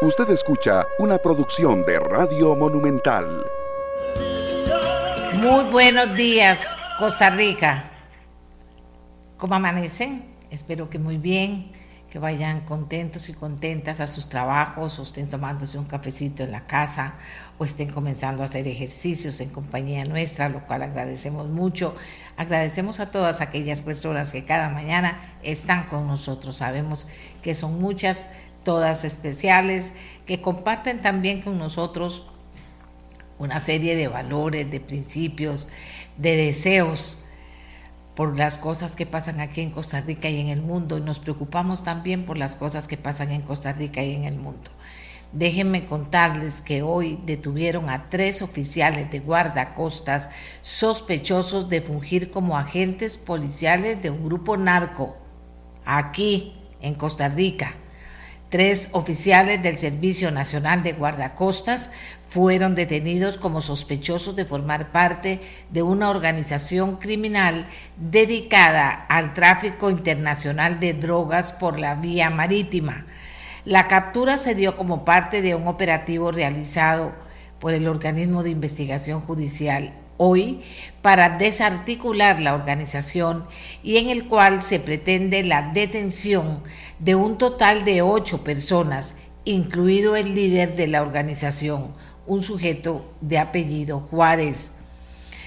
Usted escucha una producción de Radio Monumental. Muy buenos días, Costa Rica. ¿Cómo amanecen? Espero que muy bien, que vayan contentos y contentas a sus trabajos, o estén tomándose un cafecito en la casa, o estén comenzando a hacer ejercicios en compañía nuestra, lo cual agradecemos mucho. Agradecemos a todas aquellas personas que cada mañana están con nosotros. Sabemos que son muchas todas especiales, que comparten también con nosotros una serie de valores, de principios, de deseos por las cosas que pasan aquí en Costa Rica y en el mundo y nos preocupamos también por las cosas que pasan en Costa Rica y en el mundo. Déjenme contarles que hoy detuvieron a tres oficiales de guardacostas sospechosos de fungir como agentes policiales de un grupo narco aquí en Costa Rica. Tres oficiales del Servicio Nacional de Guardacostas fueron detenidos como sospechosos de formar parte de una organización criminal dedicada al tráfico internacional de drogas por la vía marítima. La captura se dio como parte de un operativo realizado por el organismo de investigación judicial hoy para desarticular la organización y en el cual se pretende la detención de un total de ocho personas, incluido el líder de la organización, un sujeto de apellido Juárez.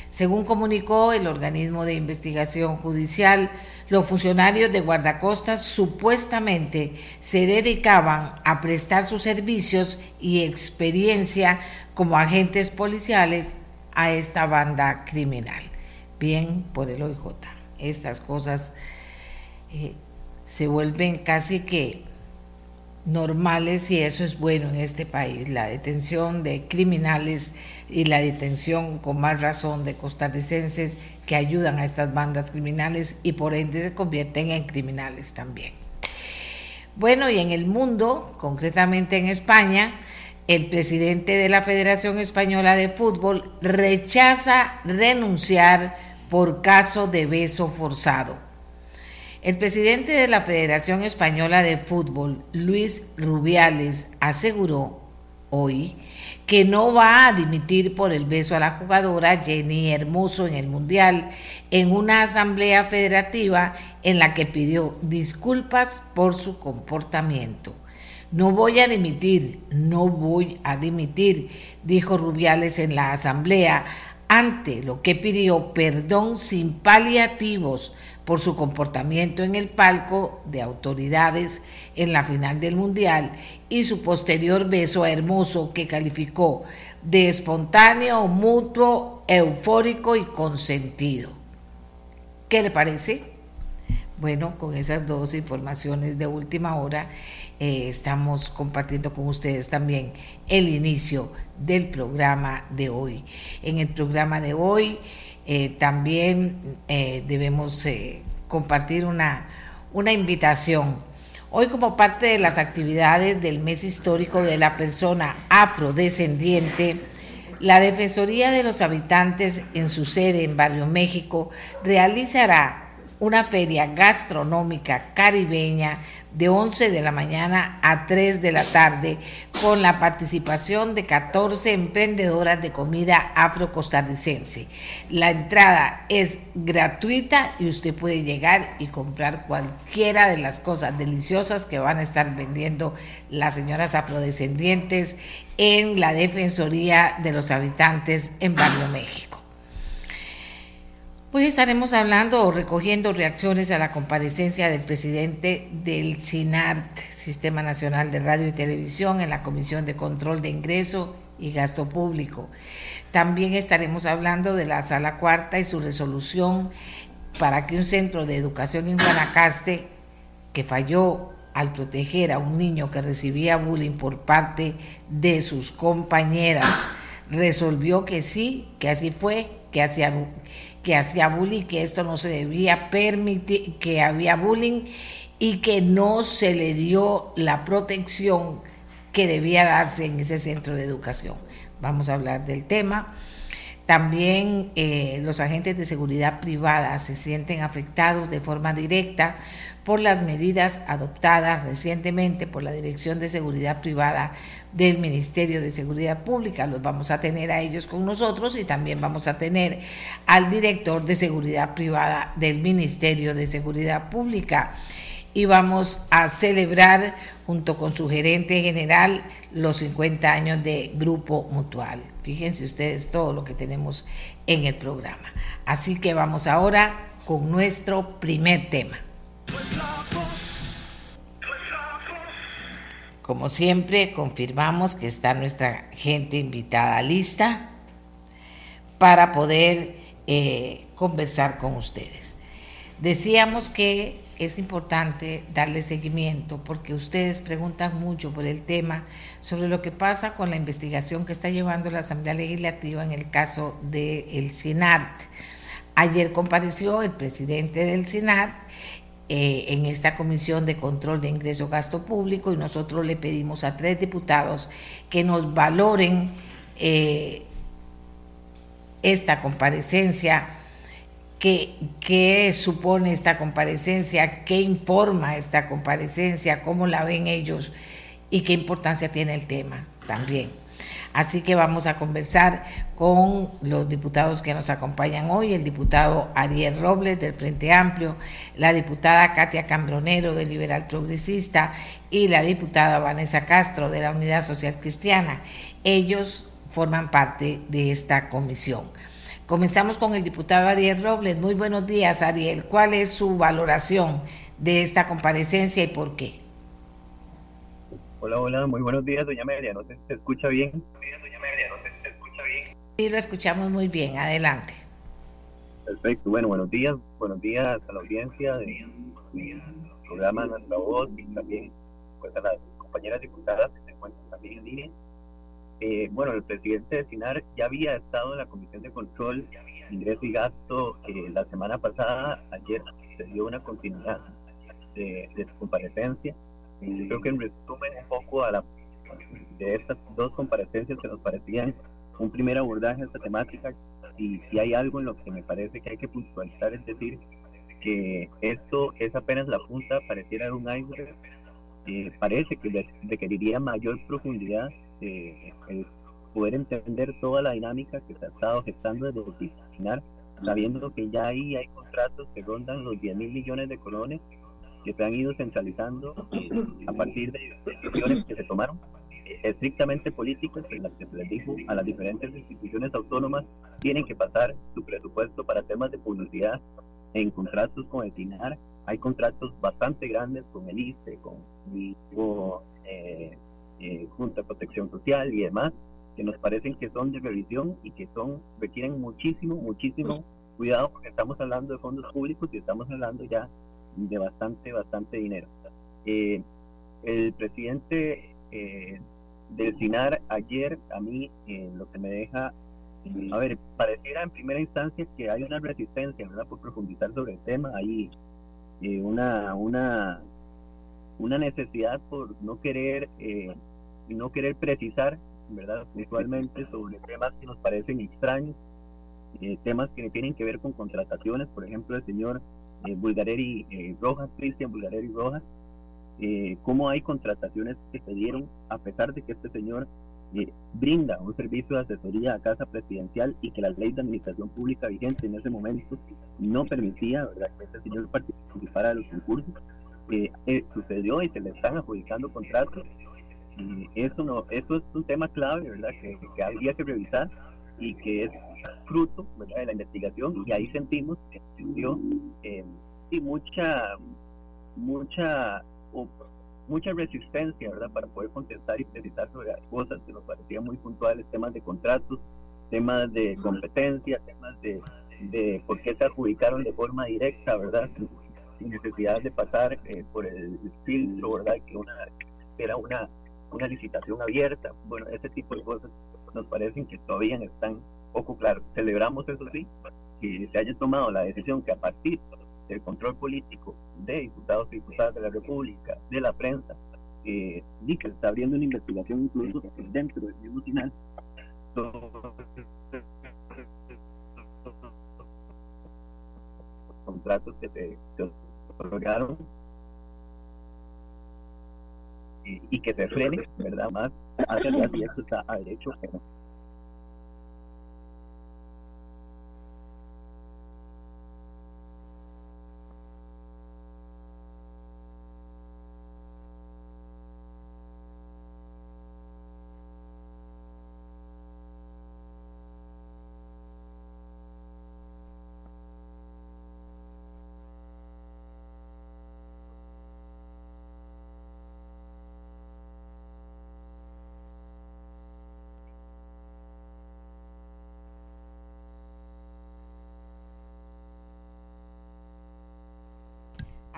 Según comunicó el organismo de investigación judicial, los funcionarios de guardacostas supuestamente se dedicaban a prestar sus servicios y experiencia como agentes policiales a esta banda criminal. Bien por el OIJ. Estas cosas eh, se vuelven casi que normales y eso es bueno en este país, la detención de criminales y la detención con más razón de costarricenses que ayudan a estas bandas criminales y por ende se convierten en criminales también. Bueno, y en el mundo, concretamente en España, el presidente de la Federación Española de Fútbol rechaza renunciar por caso de beso forzado. El presidente de la Federación Española de Fútbol, Luis Rubiales, aseguró hoy que no va a dimitir por el beso a la jugadora Jenny Hermoso en el Mundial, en una asamblea federativa en la que pidió disculpas por su comportamiento. No voy a dimitir, no voy a dimitir, dijo Rubiales en la asamblea, ante lo que pidió perdón sin paliativos por su comportamiento en el palco de autoridades en la final del Mundial y su posterior beso a Hermoso que calificó de espontáneo, mutuo, eufórico y consentido. ¿Qué le parece? Bueno, con esas dos informaciones de última hora eh, estamos compartiendo con ustedes también el inicio del programa de hoy. En el programa de hoy eh, también eh, debemos compartir una, una invitación. Hoy como parte de las actividades del mes histórico de la persona afrodescendiente, la Defensoría de los Habitantes en su sede en Barrio México realizará una feria gastronómica caribeña de 11 de la mañana a 3 de la tarde con la participación de 14 emprendedoras de comida afrocostarricense. La entrada es gratuita y usted puede llegar y comprar cualquiera de las cosas deliciosas que van a estar vendiendo las señoras afrodescendientes en la Defensoría de los Habitantes en Barrio México. Hoy estaremos hablando o recogiendo reacciones a la comparecencia del presidente del SINART, Sistema Nacional de Radio y Televisión, en la Comisión de Control de Ingreso y Gasto Público. También estaremos hablando de la Sala Cuarta y su resolución para que un centro de educación en Guanacaste, que falló al proteger a un niño que recibía bullying por parte de sus compañeras, resolvió que sí, que así fue, que hacía que hacía bullying, que esto no se debía permitir, que había bullying y que no se le dio la protección que debía darse en ese centro de educación. Vamos a hablar del tema. También eh, los agentes de seguridad privada se sienten afectados de forma directa por las medidas adoptadas recientemente por la Dirección de Seguridad Privada del Ministerio de Seguridad Pública. Los vamos a tener a ellos con nosotros y también vamos a tener al director de Seguridad Privada del Ministerio de Seguridad Pública. Y vamos a celebrar junto con su gerente general los 50 años de Grupo Mutual. Fíjense ustedes todo lo que tenemos en el programa. Así que vamos ahora con nuestro primer tema. Como siempre, confirmamos que está nuestra gente invitada lista para poder eh, conversar con ustedes. Decíamos que es importante darle seguimiento porque ustedes preguntan mucho por el tema sobre lo que pasa con la investigación que está llevando la Asamblea Legislativa en el caso del el SINART. Ayer compareció el presidente del SINART eh, en esta comisión de control de ingreso gasto público y nosotros le pedimos a tres diputados que nos valoren eh, esta comparecencia qué, supone esta comparecencia, qué informa esta comparecencia, cómo la ven ellos y qué importancia tiene el tema también. Así que vamos a conversar con los diputados que nos acompañan hoy, el diputado Ariel Robles del Frente Amplio, la diputada Katia Cambronero del Liberal Progresista y la diputada Vanessa Castro de la Unidad Social Cristiana. Ellos forman parte de esta comisión. Comenzamos con el diputado Ariel Robles. Muy buenos días, Ariel. ¿Cuál es su valoración de esta comparecencia y por qué? Hola, hola, muy buenos días, doña Amelia. ¿No se, escucha bien? doña Amelia, ¿no se, escucha bien? Sí, lo escuchamos muy bien. Adelante. Perfecto. Bueno, buenos días. Buenos días a la audiencia del programa Nuestra Voz y también pues, a las compañeras diputadas que se encuentran también en línea. Eh, bueno, el presidente de SINAR ya había estado en la Comisión de Control, Ingreso y Gasto eh, la semana pasada. Ayer se dio una continuidad de, su comparecencia. Creo que en resumen un poco a la, de estas dos comparecencias que nos parecían un primer abordaje a esta temática. Y si hay algo en lo que me parece que hay que puntualizar, es decir, que esto es apenas la punta, pareciera un iceberg. Eh, parece que requeriría mayor profundidad eh, poder entender toda la dinámica que se ha estado gestando desde disciplinar, sabiendo que ya ahí hay contratos que rondan los 10 mil millones de colones que se han ido centralizando eh, a partir de decisiones que se tomaron eh, estrictamente políticas en las que se les dijo a las diferentes instituciones autónomas tienen que pasar su presupuesto para temas de publicidad en contratos con el TINAR. Hay contratos bastante grandes con el ICE, con, con eh, eh, Junta de Protección Social y demás, que nos parecen que son de revisión y que son requieren muchísimo, muchísimo cuidado porque estamos hablando de fondos públicos y estamos hablando ya de bastante, bastante dinero. Eh, el presidente eh, del SINAR ayer a mí lo que me deja, a ver, pareciera en primera instancia que hay una resistencia, ¿verdad? Por profundizar sobre el tema, hay una, una, una necesidad por no querer y no querer precisar, ¿verdad?, puntualmente sobre temas que nos parecen extraños, eh, temas que tienen que ver con contrataciones, por ejemplo, el señor eh, Bulgareri eh, Rojas, Cristian Bulgareri Rojas, eh, cómo hay contrataciones que se dieron a pesar de que este señor brinda un servicio de asesoría a Casa Presidencial y que la ley de administración pública vigente en ese momento no permitía ¿verdad? que este señor participara de los concursos. sucedió y se le están adjudicando contratos eso no eso es un tema clave verdad que, que habría que revisar y que es fruto de la investigación y ahí sentimos que existió eh, y mucha mucha mucha resistencia verdad para poder contestar y precisar sobre cosas. Que nos parecían muy puntuales temas de contratos temas de competencia temas de, de por qué se adjudicaron de forma directa verdad sin necesidad de pasar eh, por el filtro verdad que una era una una licitación abierta, bueno, ese tipo de cosas nos parecen que todavía están poco claros. Celebramos eso sí, que se haya tomado la decisión que a partir del control político de diputados y diputadas de la República, de la prensa, eh, que está abriendo una investigación incluso dentro del mismo final, contratos que se, otorgaron y que se frene, ¿verdad? Más hacia atrás y eso está a derecho,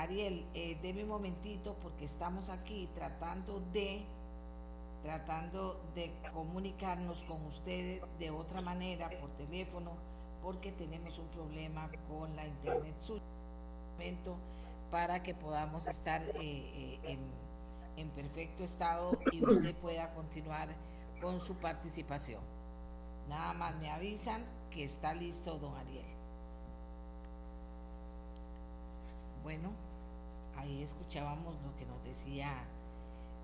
Ariel, eh, deme un momentito porque estamos aquí tratando de tratando de comunicarnos con ustedes de otra manera por teléfono porque tenemos un problema con la internet para que podamos estar eh, eh, en, en perfecto estado y usted pueda continuar con su participación. Nada más me avisan que está listo don Ariel. Bueno, ahí escuchábamos lo que nos decía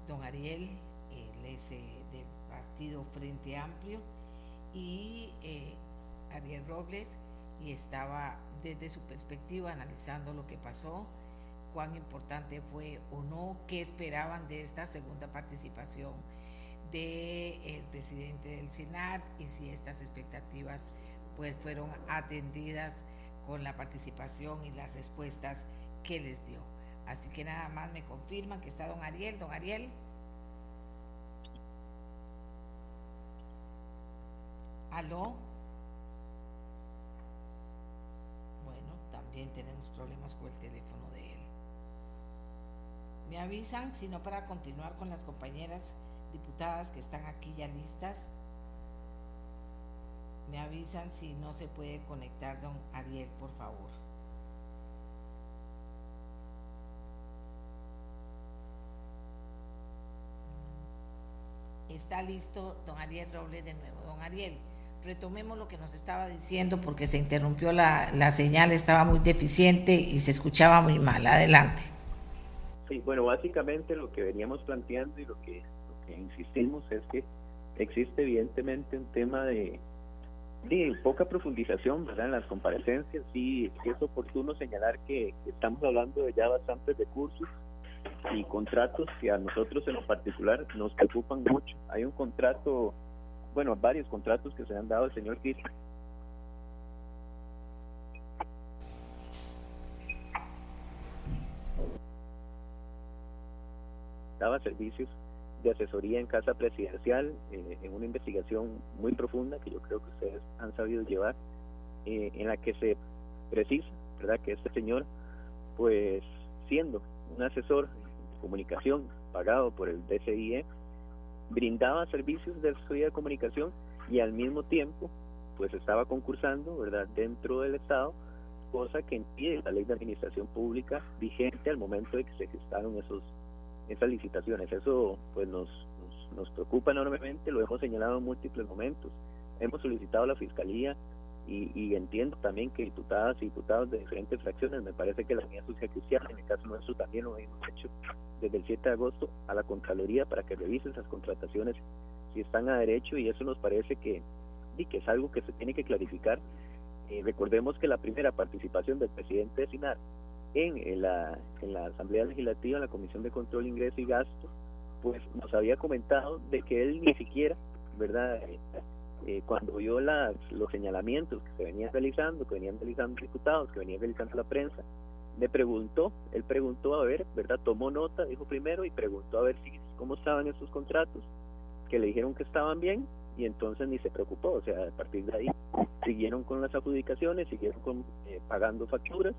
don Ariel, él es eh, del partido Frente Amplio, y eh, Ariel Robles, y estaba desde su perspectiva analizando lo que pasó, cuán importante fue o no, qué esperaban de esta segunda participación del presidente del Senat y si estas expectativas pues fueron atendidas con la participación y las respuestas que les dio. Así que nada más me confirman que está don Ariel. Don Ariel. ¿Aló? Bueno, también tenemos problemas con el teléfono de él. Me avisan, si no, para continuar con las compañeras diputadas que están aquí ya listas. Me avisan si no se puede conectar don Ariel, por favor. Está listo don Ariel Robles de nuevo. Don Ariel, retomemos lo que nos estaba diciendo porque se interrumpió la, la señal, estaba muy deficiente y se escuchaba muy mal. Adelante. Sí, bueno, básicamente lo que veníamos planteando y lo que, lo que insistimos es que existe evidentemente un tema de, de poca profundización ¿verdad? en las comparecencias. Sí, es oportuno señalar que, que estamos hablando de ya bastantes recursos y contratos que a nosotros en lo particular nos preocupan mucho. Hay un contrato, bueno, varios contratos que se han dado al señor Cristian. Daba servicios de asesoría en casa presidencial, eh, en una investigación muy profunda que yo creo que ustedes han sabido llevar, eh, en la que se precisa, ¿verdad?, que este señor, pues siendo un asesor comunicación pagado por el DCIE, brindaba servicios de asesoría de comunicación y al mismo tiempo pues estaba concursando verdad dentro del estado cosa que impide la ley de administración pública vigente al momento de que se gestaron esos esas licitaciones. Eso pues nos, nos, nos preocupa enormemente lo hemos señalado en múltiples momentos. Hemos solicitado a la fiscalía y, entiendo también que diputadas y diputados de diferentes fracciones, me parece que la Unidad Social Cristiana, en el caso nuestro también lo hemos hecho desde el 7 de agosto a la Contraloría para que revise esas contrataciones si están a derecho y eso nos parece que, y que es algo que se tiene que clarificar. Eh, recordemos que la primera participación del presidente de SINAR en, la, en la Asamblea Legislativa, en la Comisión de Control, Ingreso y Gasto, pues nos había comentado de que él ni siquiera, ¿verdad? Eh, cuando vio las, los señalamientos que se venían realizando, que venían realizando diputados, que venían realizando la prensa, me preguntó, él preguntó a ver, ¿verdad? Tomó nota, dijo primero, y preguntó a ver si, cómo estaban esos contratos, que le dijeron que estaban bien, y entonces ni se preocupó, o sea, a partir de ahí siguieron con las adjudicaciones, siguieron con, eh, pagando facturas,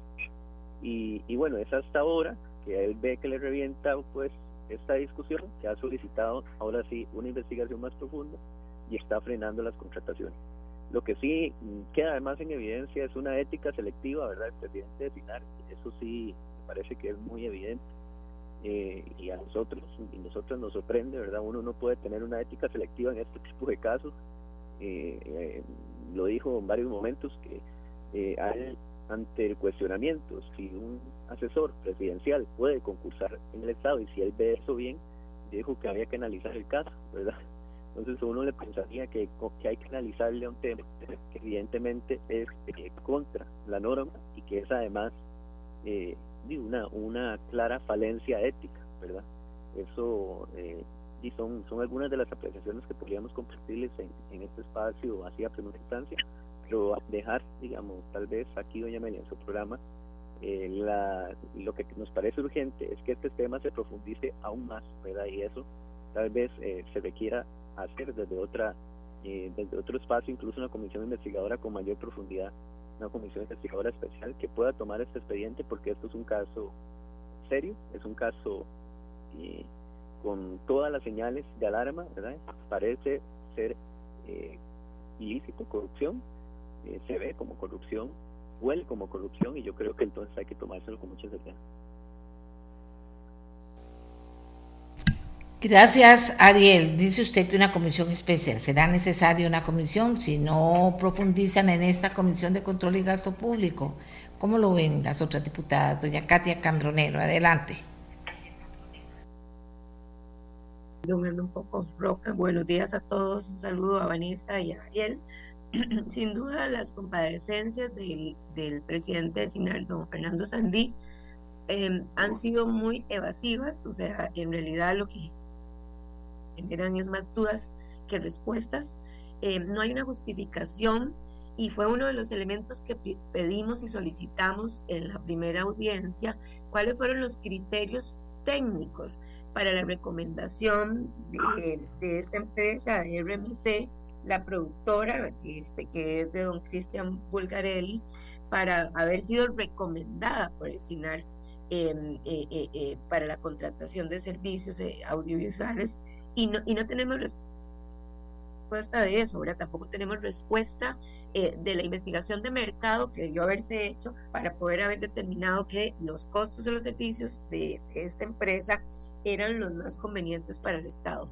y, y bueno, es hasta ahora que él ve que le revienta pues esta discusión, que ha solicitado ahora sí una investigación más profunda, y está frenando las contrataciones. Lo que sí queda además en evidencia es una ética selectiva, ¿verdad? El presidente de Sinar, eso sí me parece que es muy evidente. Eh, y a nosotros, y nosotros nos sorprende, ¿verdad? Uno no puede tener una ética selectiva en este tipo de casos. Eh, eh, lo dijo en varios momentos que ante el cuestionamiento, si un asesor presidencial puede concursar en el Estado y si él ve eso bien, dijo que había que analizar el caso, ¿verdad? Entonces uno le pensaría que, que hay que analizarle a un tema que evidentemente es eh, contra la norma y que es además eh, una, una clara falencia ética, ¿verdad? Eso eh, y son, son algunas de las apreciaciones que podríamos compartirles en, en este espacio así a primera instancia, pero dejar, digamos, tal vez aquí, doña Amelia, en su programa, eh, la, lo que nos parece urgente es que este tema se profundice aún más, ¿verdad? Y eso tal vez eh, se requiera hacer desde otra eh, desde otro espacio, incluso una comisión investigadora con mayor profundidad, una comisión investigadora especial que pueda tomar este expediente porque esto es un caso serio, es un caso eh, con todas las señales de alarma, ¿verdad? Parece ser eh, ilícito, corrupción, eh, se ve como corrupción, huele como corrupción y yo creo que entonces hay que tomárselo con mucha seriedad. Gracias, Ariel. Dice usted que una comisión especial. ¿Será necesaria una comisión si no profundizan en esta comisión de control y gasto público? ¿Cómo lo ven las otras diputadas? Doña Katia Cambronero, adelante. un poco roca. Buenos días a todos. Un saludo a Vanessa y a Ariel. Sin duda, las comparecencias del, presidente del don Fernando Sandí, eh, han sido muy evasivas. O sea, en realidad lo que generan es más dudas que respuestas. Eh, no hay una justificación y fue uno de los elementos que pedimos y solicitamos en la primera audiencia, cuáles fueron los criterios técnicos para la recomendación de, esta empresa, de RMC, la productora, este, que es de don Cristian Bulgarelli, para haber sido recomendada por el SINAR eh, eh, eh, para la contratación de servicios audiovisuales y no, y no tenemos respuesta de eso, tampoco tenemos respuesta de la investigación de mercado que debió haberse hecho para poder haber determinado que los costos de los servicios de esta empresa eran los más convenientes para el Estado.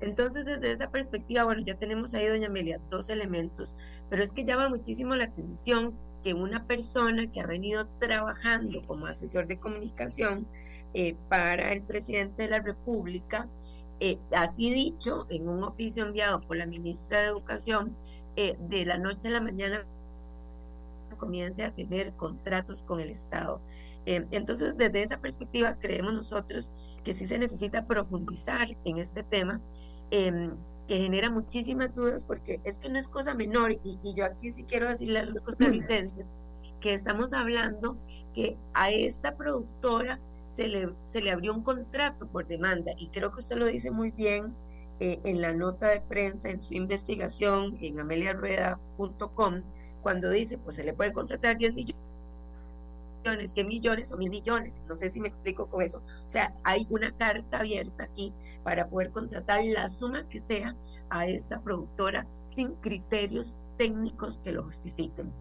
Entonces, desde esa perspectiva, bueno, ya tenemos ahí, doña Amelia, dos elementos, pero es que llama muchísimo la atención que una persona que ha venido trabajando como asesor de comunicación eh, para el presidente de la República, eh, así dicho, en un oficio enviado por la ministra de Educación, eh, de la noche a la mañana comience a tener contratos con el Estado. entonces, desde esa perspectiva, creemos nosotros que sí se necesita profundizar en este tema, em, que genera muchísimas dudas, porque es que no es cosa menor, y, yo aquí sí quiero decirle a los costarricenses que estamos hablando que a esta productora se le, se le abrió un contrato por demanda, y creo que usted lo dice muy bien eh, en la nota de prensa, en su investigación, en ameliarueda.com, cuando dice, pues se le puede contratar 10 millones 100 millones o mil millones. No sé si me explico con eso. O sea, hay una carta abierta aquí para poder contratar la suma que sea a esta productora sin criterios técnicos que lo justifiquen.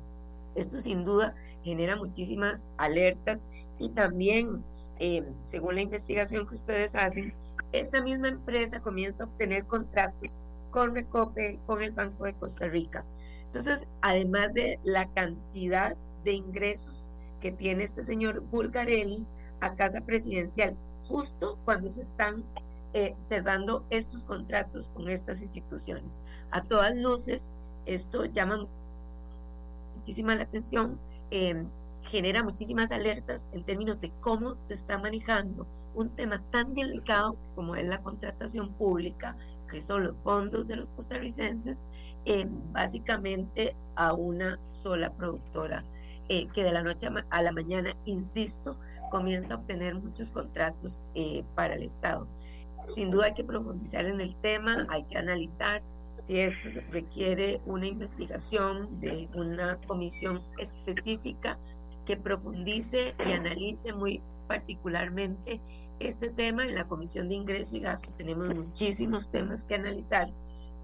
Esto sin duda genera muchísimas alertas y también, eh, según la investigación que ustedes hacen, esta misma empresa comienza a obtener contratos con Recope, con el Banco de Costa Rica. Entonces, además de la cantidad de ingresos que tiene este señor Bulgarelli a Casa Presidencial, justo cuando se están eh, cerrando estos contratos con estas instituciones. A todas luces, esto llama muchísima la atención, em, genera muchísimas alertas en términos de cómo se está manejando un tema tan delicado como es la contratación pública, que son los fondos de los costarricenses, em, básicamente a una sola productora eh, que de la noche a la mañana, insisto, comienza a obtener muchos contratos eh, para el Estado. Sin duda hay que profundizar en el tema, hay que analizar si esto requiere una investigación de una comisión específica que profundice y analice muy particularmente este tema. En la Comisión de Ingreso y Gasto tenemos muchísimos temas que analizar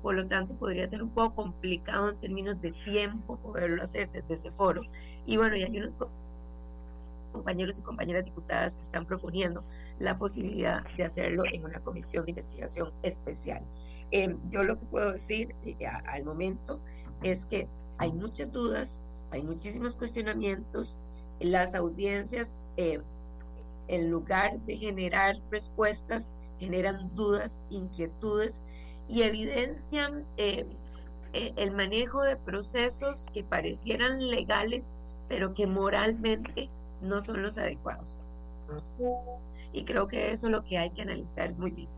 por lo tanto podría ser un poco complicado en términos de tiempo poderlo hacer desde ese foro. Y bueno, y hay unos compañeros y compañeras diputadas que están proponiendo la posibilidad de hacerlo en una comisión de investigación especial. Em, yo lo que puedo decir eh, al momento es que hay muchas dudas, hay muchísimos cuestionamientos, las audiencias, eh, en lugar de generar respuestas, generan dudas, inquietudes y evidencian eh, eh, el manejo de procesos que parecieran legales, pero que moralmente no son los adecuados. Y creo que eso es lo que hay que analizar muy bien.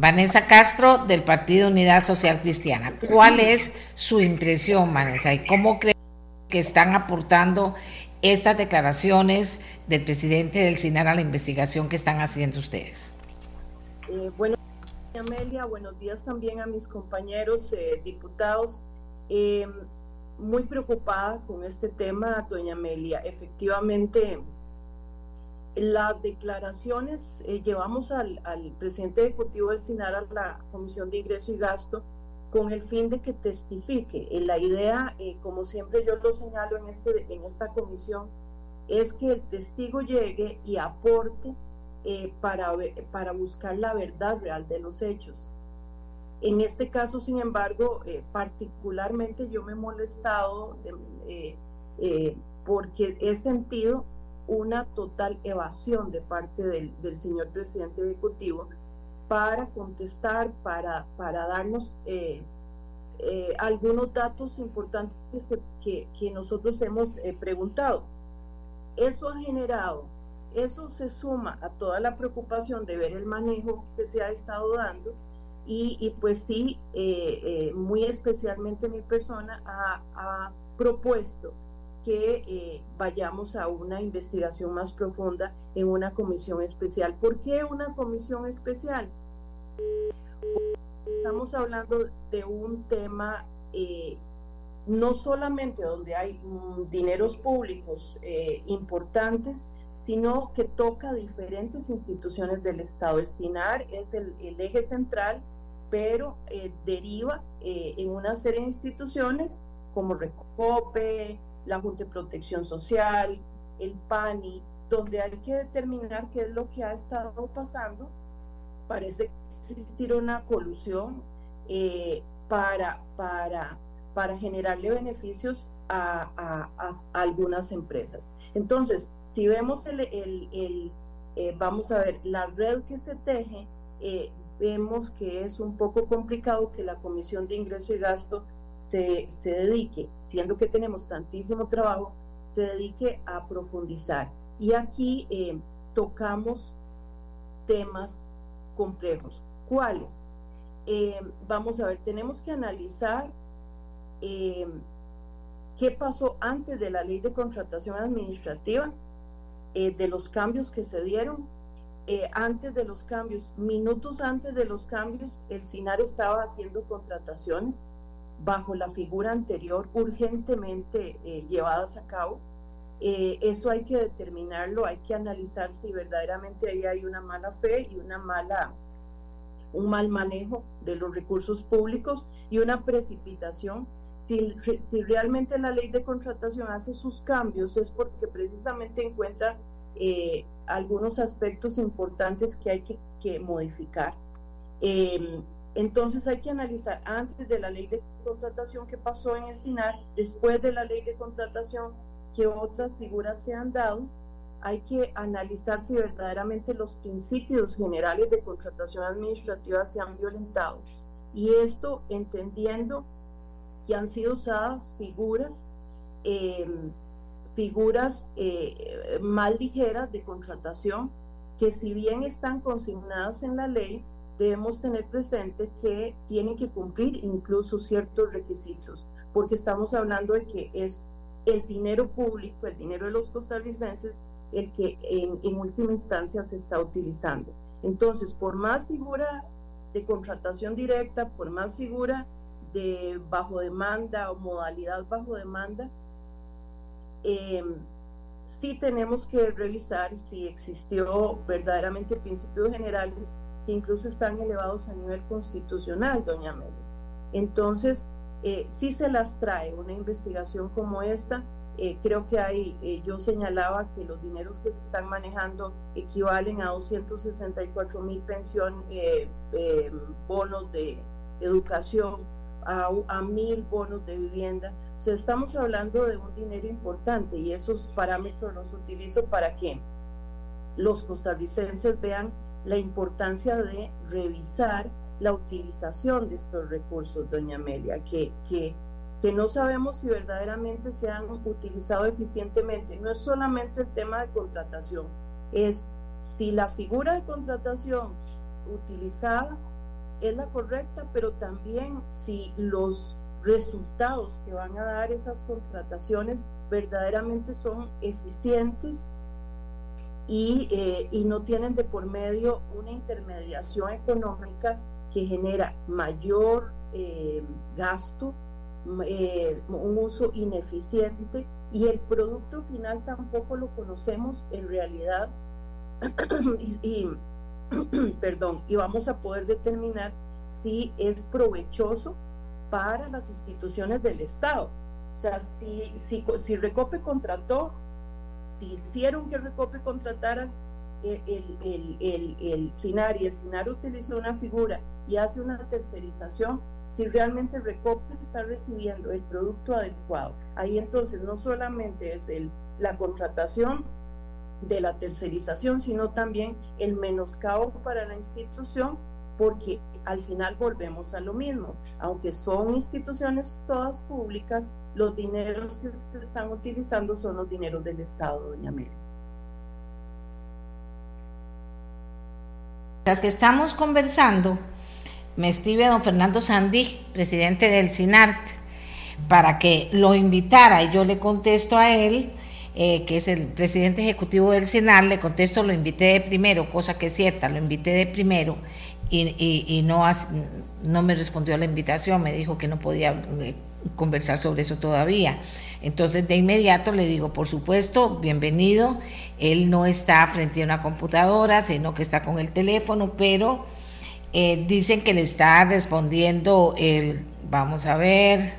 Vanessa Castro del Partido Unidad Social Cristiana. ¿Cuál es su impresión, Vanessa? ¿Y cómo cree que están aportando estas declaraciones del presidente del CINAR a la investigación que están haciendo ustedes? Eh, bueno, Amelia, buenos días también a mis compañeros eh, diputados. Eh, muy preocupada con este tema, doña Amelia. Efectivamente, las declaraciones, llevamos al, presidente ejecutivo del CINAR a la Comisión de Ingreso y Gasto con el fin de que testifique. La idea, como siempre yo lo señalo en, este, en esta comisión, es que el testigo llegue y aporte eh, para, para buscar la verdad real de los hechos. En este caso, sin embargo, eh, particularmente yo me he molestado eh, porque he sentido una total evasión de parte del, del señor presidente ejecutivo para contestar, para, para darnos algunos datos importantes que, que, que nosotros hemos preguntado. Eso ha generado eso se suma a toda la preocupación de ver el manejo que se ha estado dando y, pues sí, eh, eh, muy especialmente mi persona ha, propuesto que eh, vayamos a una investigación más profunda en una comisión especial. ¿Por qué una comisión especial? Estamos hablando de un tema no solamente donde hay mm, dineros públicos importantes, sino que toca diferentes instituciones del Estado. El SINAR es el, eje central, pero eh, deriva eh, en una serie de instituciones como Recope, la Junta de Protección Social, el PANI, donde hay que determinar qué es lo que ha estado pasando. Parece existir una colusión eh, para, para, para generarle beneficios a, algunas empresas. Entonces, si vemos el, el, eh, vamos a ver, la red que se teje, eh, vemos que es un poco complicado que la Comisión de Ingreso y Gasto se, se dedique, siendo que tenemos tantísimo trabajo, se dedique a profundizar. Y aquí eh, tocamos temas complejos. ¿Cuáles? vamos a ver, tenemos que analizar qué pasó antes de la ley de contratación administrativa, eh, de los cambios que se dieron. Eh, antes de los cambios, minutos antes de los cambios, el SINAR estaba haciendo contrataciones bajo la figura anterior urgentemente eh, llevadas a cabo. eso hay que determinarlo, hay que analizar si verdaderamente ahí hay una mala fe y una mala, un mal manejo de los recursos públicos y una precipitación si, si, realmente la ley de contratación hace sus cambios es porque precisamente encuentra eh, algunos aspectos importantes que hay que, modificar. Em, entonces hay que analizar antes de la ley de contratación que pasó en el SINAR, después de la ley de contratación que otras figuras se han dado, hay que analizar si verdaderamente los principios generales de contratación administrativa se han violentado. Y esto entendiendo que han sido usadas figuras, em, figuras eh, mal ligeras de contratación, que si bien están consignadas en la ley, debemos tener presente que tienen que cumplir incluso ciertos requisitos, porque estamos hablando de que es el dinero público, el dinero de los costarricenses, el que en, en última instancia se está utilizando. Entonces, por más figura de contratación directa, por más figura de bajo demanda o modalidad bajo demanda, eh, sí tenemos que revisar si existió verdaderamente principios generales que incluso están elevados a nivel constitucional, doña Meli. Entonces, eh, si se las trae una investigación como esta, eh, creo que hay, eh, yo señalaba que los dineros que se están manejando equivalen a 264 mil pensión, bonos de educación, a, mil bonos de vivienda. O sea, estamos hablando de un dinero importante y esos parámetros los utilizo para que los costarricenses vean la importancia de revisar la utilización de estos recursos, doña Amelia, que, que, que no sabemos si verdaderamente se han utilizado eficientemente. No es solamente el tema de contratación, es si la figura de contratación utilizada es la correcta, pero también si los resultados que van a dar esas contrataciones verdaderamente son eficientes y, eh, y, no tienen de por medio una intermediación económica que genera mayor eh, gasto, eh, un uso ineficiente y el producto final tampoco lo conocemos en realidad y, perdón, y vamos a poder determinar si es provechoso para las instituciones del Estado. O sea, si, si, si Recope contrató, hicieron que Recope contratara el, el, el, el, SINAR y el SINAR utilizó una figura y hace una tercerización, si realmente Recope está recibiendo el producto adecuado. Ahí entonces no solamente es el, la contratación de la tercerización, sino también el menoscabo para la institución, porque al final volvemos a lo mismo. Aunque son instituciones todas públicas, los dineros que se están utilizando son los dineros del Estado, doña Mary. Las que estamos conversando, me escribe don Fernando Sandí, presidente del SINART, para que lo invitara y yo le contesto a él eh, que es el presidente ejecutivo del SENAR, le contesto, lo invité de primero, cosa que es cierta, lo invité de primero y, no, no me respondió a la invitación, me dijo que no podía eh, conversar sobre eso todavía. Entonces de inmediato le digo, por supuesto, bienvenido, él no está frente a una computadora, sino que está con el teléfono, pero eh, dicen que le está respondiendo el, vamos a ver,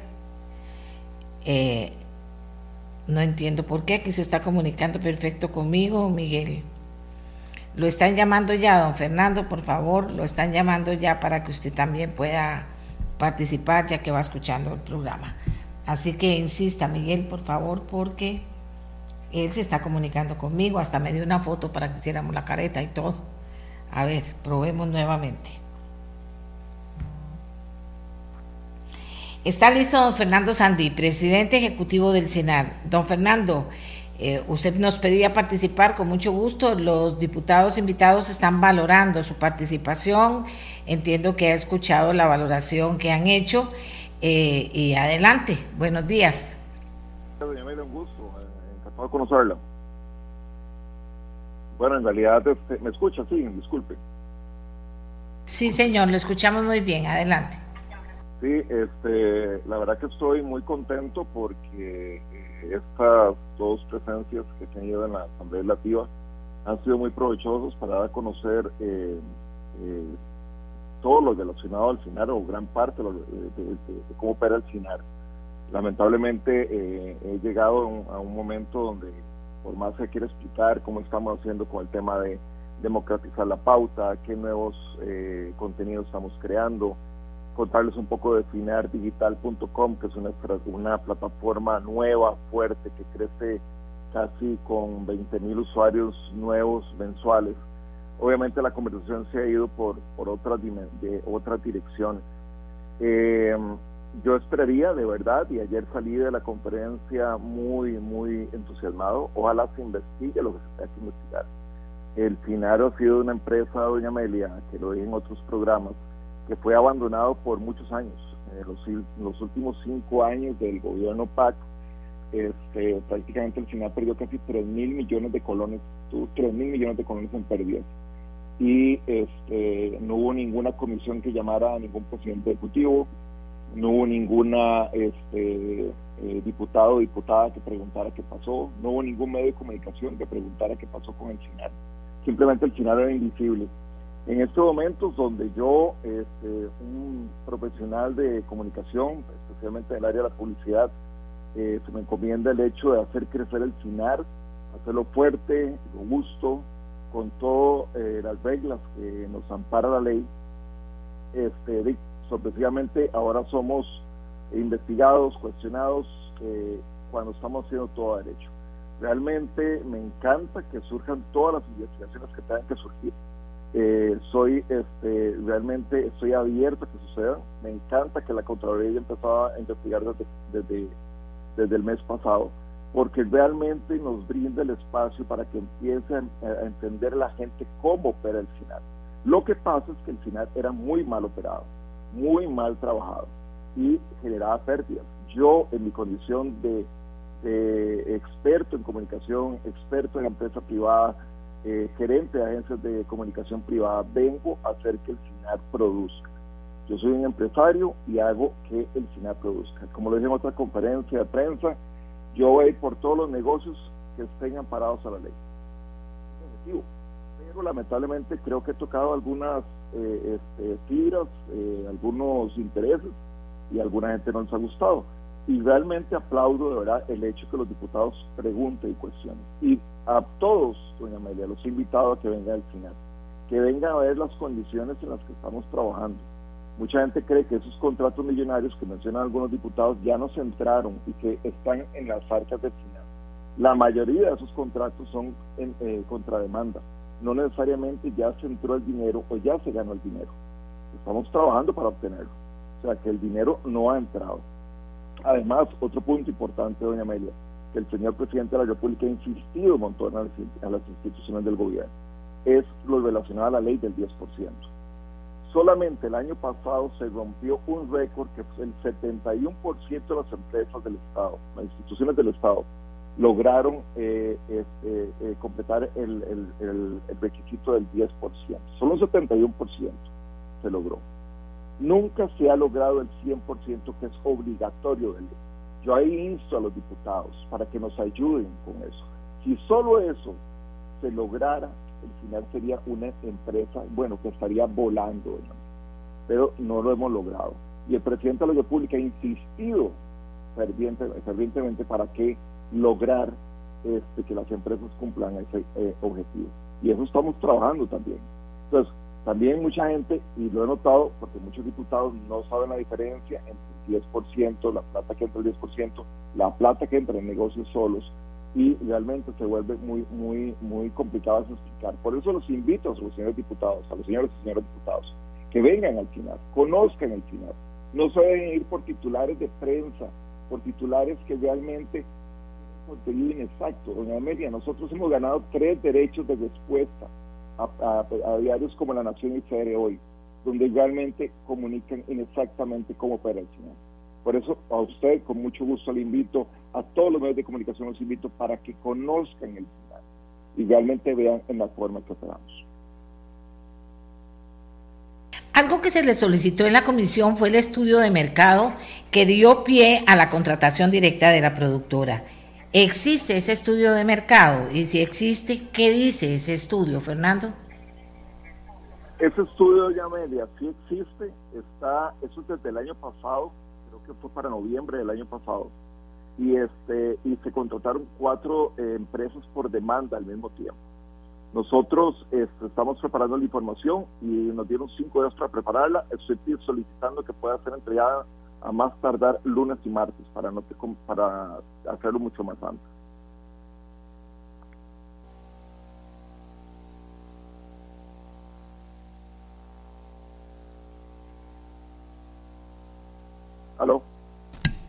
no entiendo por qué, que se está comunicando perfecto conmigo, Miguel. Lo están llamando ya, don Fernando, por favor, lo están llamando ya para que usted también pueda participar, ya que va escuchando el programa. Así que insista, Miguel, por favor, porque él se está comunicando conmigo, hasta me dio una foto para que hiciéramos la careta y todo. A ver, probemos nuevamente. Está listo don Fernando Sandí, presidente ejecutivo del Senar. Don Fernando, eh, usted nos pedía participar con mucho gusto. Los diputados invitados están valorando su participación. Entiendo que ha escuchado la valoración que han hecho. Eh, y adelante, buenos días. Doña un gusto, eh, encantado de conocerla. Bueno, en realidad, este, ¿me escucha? Sí, disculpe. Sí, señor, lo escuchamos muy bien. Adelante. Sí, este, la verdad que estoy muy contento porque eh, estas dos presencias que he tenido en la Asamblea Legislativa han sido muy provechosos para dar a conocer eh, eh, todo lo relacionado al CINAR o gran parte de, cómo opera el CINAR. Lamentablemente he llegado a un momento donde por más que quiera explicar cómo estamos haciendo con el tema de democratizar la pauta, qué nuevos contenidos estamos creando, contarles un poco de finardigital.com, que es una, una plataforma nueva, fuerte, que crece casi con 20 mil usuarios nuevos mensuales. Obviamente la conversación se ha ido por, por otras, de otras direcciones. Eh, yo esperaría de verdad, y ayer salí de la conferencia muy, muy entusiasmado, ojalá se investigue lo que se tenga que investigar. El FINAR ha sido una empresa, doña Amelia, que lo dije en otros programas, que fue abandonado por muchos años. En los, los últimos cinco años del gobierno PAC, este, prácticamente el final perdió casi 3 mil millones de colones, tuvo 3 mil millones de colones en pérdidas. Y este, no hubo ninguna comisión que llamara a ningún presidente ejecutivo, no hubo ninguna este, eh, diputado o diputada que preguntara qué pasó, no hubo ningún medio de comunicación que preguntara qué pasó con el final. Simplemente el final era invisible. En estos momentos donde yo, este, un profesional de comunicación, especialmente en el área de la publicidad, eh, se me encomienda el hecho de hacer crecer el CINAR, hacerlo fuerte, robusto, con todas eh, las reglas que nos ampara la ley, este, sorpresivamente ahora somos investigados, cuestionados eh, cuando estamos haciendo todo derecho. Realmente me encanta que surjan todas las investigaciones que tengan que surgir. Eh, soy este, realmente estoy abierto a que sucedan. Me encanta que la Contraloría haya empezado a investigar desde, desde el mes pasado, porque realmente nos brinda el espacio para que empiece a, entender la gente cómo opera el final. Lo que pasa es que el final era muy mal operado, muy mal trabajado y generaba pérdidas. Yo, en mi condición de experto en comunicación, experto en empresa privada, eh, gerente de agencias de comunicación privada, vengo a hacer que el SINAR produzca. Yo soy un empresario y hago que el SINAR produzca. Como lo dije en otra conferencia de prensa, yo voy por todos los negocios que estén amparados a la ley. Pero lamentablemente creo que he tocado algunas eh, este, fibras, eh, algunos intereses y alguna gente no les ha gustado y realmente aplaudo de verdad el hecho que los diputados pregunten y cuestionen. Y a todos, doña Amelia, los he invitado a que vengan al final, que vengan a ver las condiciones en las que estamos trabajando. Mucha gente cree que esos contratos millonarios que mencionan algunos diputados ya no se entraron y que están en las arcas del final. La mayoría de esos contratos son en eh, contrademanda. No necesariamente ya se entró el dinero o ya se ganó el dinero. Estamos trabajando para obtenerlo. O sea que el dinero no ha entrado. Además, otro punto importante, doña Amelia, que el señor presidente de la República ha insistido un montón a las, instituciones del gobierno, es lo relacionado a la ley del 10%. Solamente el año pasado se rompió un récord que el 71% de las empresas del Estado, las instituciones del Estado, lograron eh, este, eh, completar el, el, requisito del 10%. Solo un 71% se logró nunca se ha logrado el 100% que es obligatorio de ley. Yo ahí insto a los diputados para que nos ayuden con eso. Si solo eso se lograra, el final sería una empresa, bueno, que estaría volando, pero no lo hemos logrado. Y el presidente de la República ha insistido fervientemente para que lograr este, que las empresas cumplan ese eh, objetivo. Y eso estamos trabajando también. Entonces, también mucha gente, y lo he notado porque muchos diputados no saben la diferencia entre el 10%, la plata que entra el 10%, la plata que entra en negocios solos, y realmente se vuelve muy, muy, muy complicado de explicar. Por eso los invito a los señores diputados, a los señores y señores diputados, que vengan al final, conozcan el final. No se deben ir por titulares de prensa, por titulares que realmente contenido inexacto. Doña Amelia, nosotros hemos ganado tres derechos de respuesta a, diarios como La Nación y CR Hoy, donde realmente comunican inexactamente cómo opera el Señor. Por eso a usted con mucho gusto le invito, a todos los medios de comunicación los invito para que conozcan el final y realmente vean en la forma que operamos. Algo que se le solicitó en la comisión fue el estudio de mercado que dio pie a la contratación directa de la productora. ¿Existe ese estudio de mercado? Y si existe, ¿qué dice ese estudio, Fernando? Ese estudio ya media sí existe, está, eso es desde el año pasado, creo que fue para noviembre del año pasado, y este y se contrataron cuatro eh, empresas por demanda al mismo tiempo. Nosotros este, estamos preparando la información y nos dieron cinco días para prepararla. Estoy solicitando que pueda ser entregada a más tardar lunes y martes para no para hacerlo mucho más antes.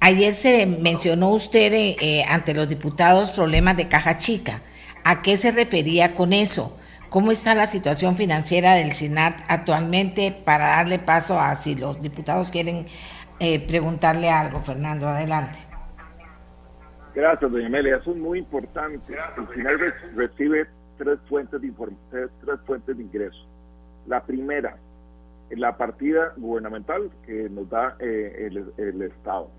Ayer se mencionó usted eh, ante los diputados problemas de caja chica. ¿A qué se refería con eso? ¿Cómo está la situación financiera del SINART actualmente para darle paso a si los diputados quieren eh, preguntarle algo, Fernando, adelante. Gracias, doña Amelia. Eso es muy importante. El final recibe tres fuentes de tres, fuentes de ingreso. La primera, la partida gubernamental que nos da eh, el, Estado.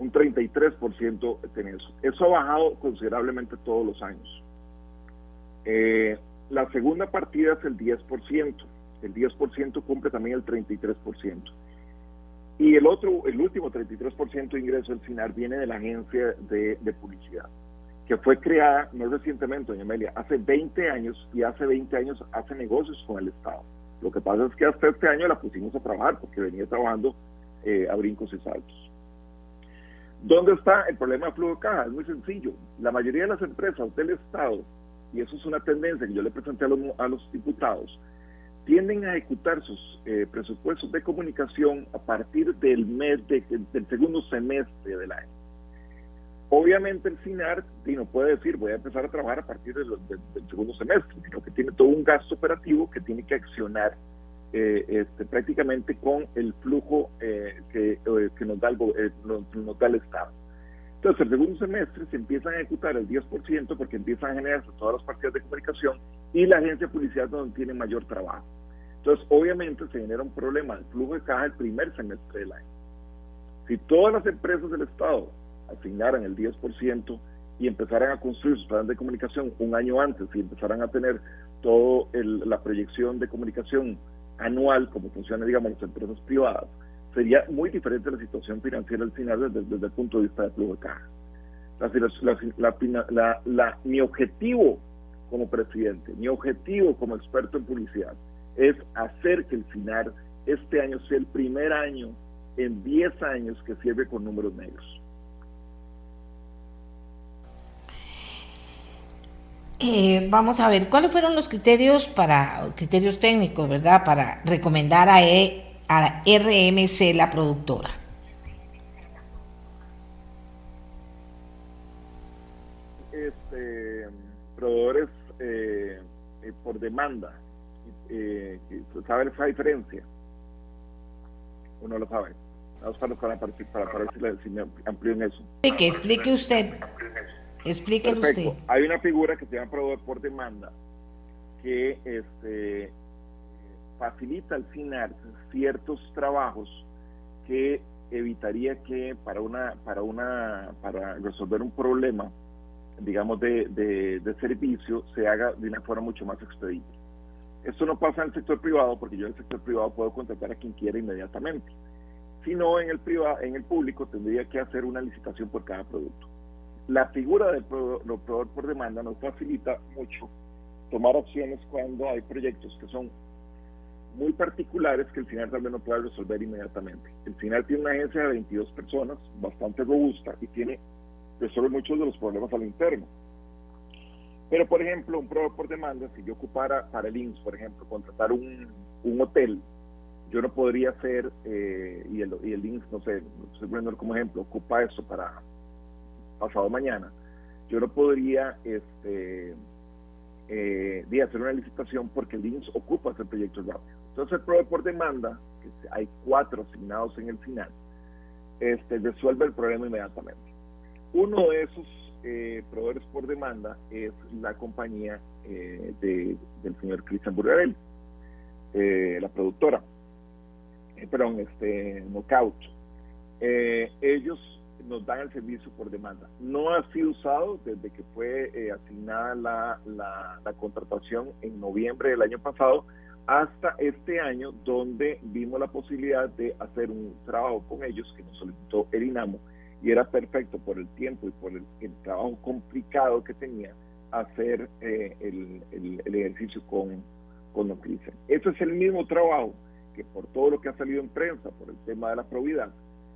Un 33% en eso. Eso ha bajado considerablemente todos los años. Eh, la segunda partida es el 10%. El 10% cumple también el 33%. Y el otro, el último 33% de ingreso del SINAR viene de la agencia de, publicidad, que fue creada no recientemente, doña Amelia, hace 20 años y hace 20 años hace negocios con el Estado. Lo que pasa es que hasta este año la pusimos a trabajar porque venía trabajando eh, a brincos y saltos. ¿Dónde está el problema de flujo de caja? Es muy sencillo. La mayoría de las empresas del Estado, y eso es una tendencia que yo le presenté a los, a los diputados, tienden a ejecutar sus eh, presupuestos de comunicación a partir del mes de, del segundo semestre del año. Obviamente el SINAR no puede decir voy a empezar a trabajar a partir del, segundo semestre, sino que tiene todo un gasto operativo que tiene que accionar eh, este, prácticamente con el flujo eh, que, eh, que nos, da el, nos, da el Estado. Entonces, el segundo semestre se empiezan a ejecutar el 10% porque empiezan a generarse todas las partidas de comunicación y la agencia de publicidad donde tiene mayor trabajo. Entonces, obviamente se genera un problema de flujo de caja el primer semestre del año. Si todas las empresas del Estado asignaran el 10% y empezaran a construir sus planes de comunicación un año antes y empezaran a tener toda la proyección de comunicación anual, como funciona, digamos, las empresas privadas, sería muy diferente la situación financiera al final desde, el punto de vista de flujo de caja. mi objetivo como presidente, mi objetivo como experto en publicidad es hacer que el final este año sea el primer año en 10 años que cierre con números negros. Eh, vamos a ver, ¿cuáles fueron los criterios para, criterios técnicos, verdad, para recomendar a, e, a RMC la productora? Este, proveedores eh, eh, por demanda, eh, ¿sabe esa diferencia? Uno lo sabe. Vamos para, para, para, para, si, si me amplío en eso. Que explique usted. Explíquelo usted. Hay una figura que se llama proveedor por demanda que este, facilita al final ciertos trabajos que evitaría que para una para una para resolver un problema digamos de, de, servicio se haga de una forma mucho más expedita. Esto no pasa en el sector privado porque yo en el sector privado puedo contratar a quien quiera inmediatamente. Sino en el privado en el público tendría que hacer una licitación por cada producto la figura del proveedor por demanda nos facilita mucho tomar acciones cuando hay proyectos que son muy particulares que el final vez no pueda resolver inmediatamente. El final tiene una agencia de 22 personas, bastante robusta, y tiene resuelve muchos de los problemas al interno. Pero, por ejemplo, un proveedor por demanda, si yo ocupara para el INS, por ejemplo, contratar un, un hotel, yo no podría hacer, eh, y, el, y el INS, no sé, estoy poniendo como ejemplo, ocupa eso para pasado mañana, yo no podría este, eh, hacer una licitación porque el INS ocupa ese proyecto rápido. Entonces el proveedor demanda, que hay cuatro asignados en el final, este, resuelve el problema inmediatamente. Uno de esos eh, proveedores por demanda es la compañía eh, de, del señor Cristian Burgarelli, eh, la productora, perdón, este, Knockout. ellos nos dan el servicio por demanda. No ha sido usado desde que fue eh, asignada la, la, contratación en noviembre del año pasado hasta este año donde vimos la posibilidad de hacer un trabajo con ellos que nos solicitó el INAMO y era perfecto por el tiempo y por el, trabajo complicado que tenía hacer eh, el, el, ejercicio con, con los Eso es el mismo trabajo que por todo lo que ha salido en prensa, por el tema de la probidad,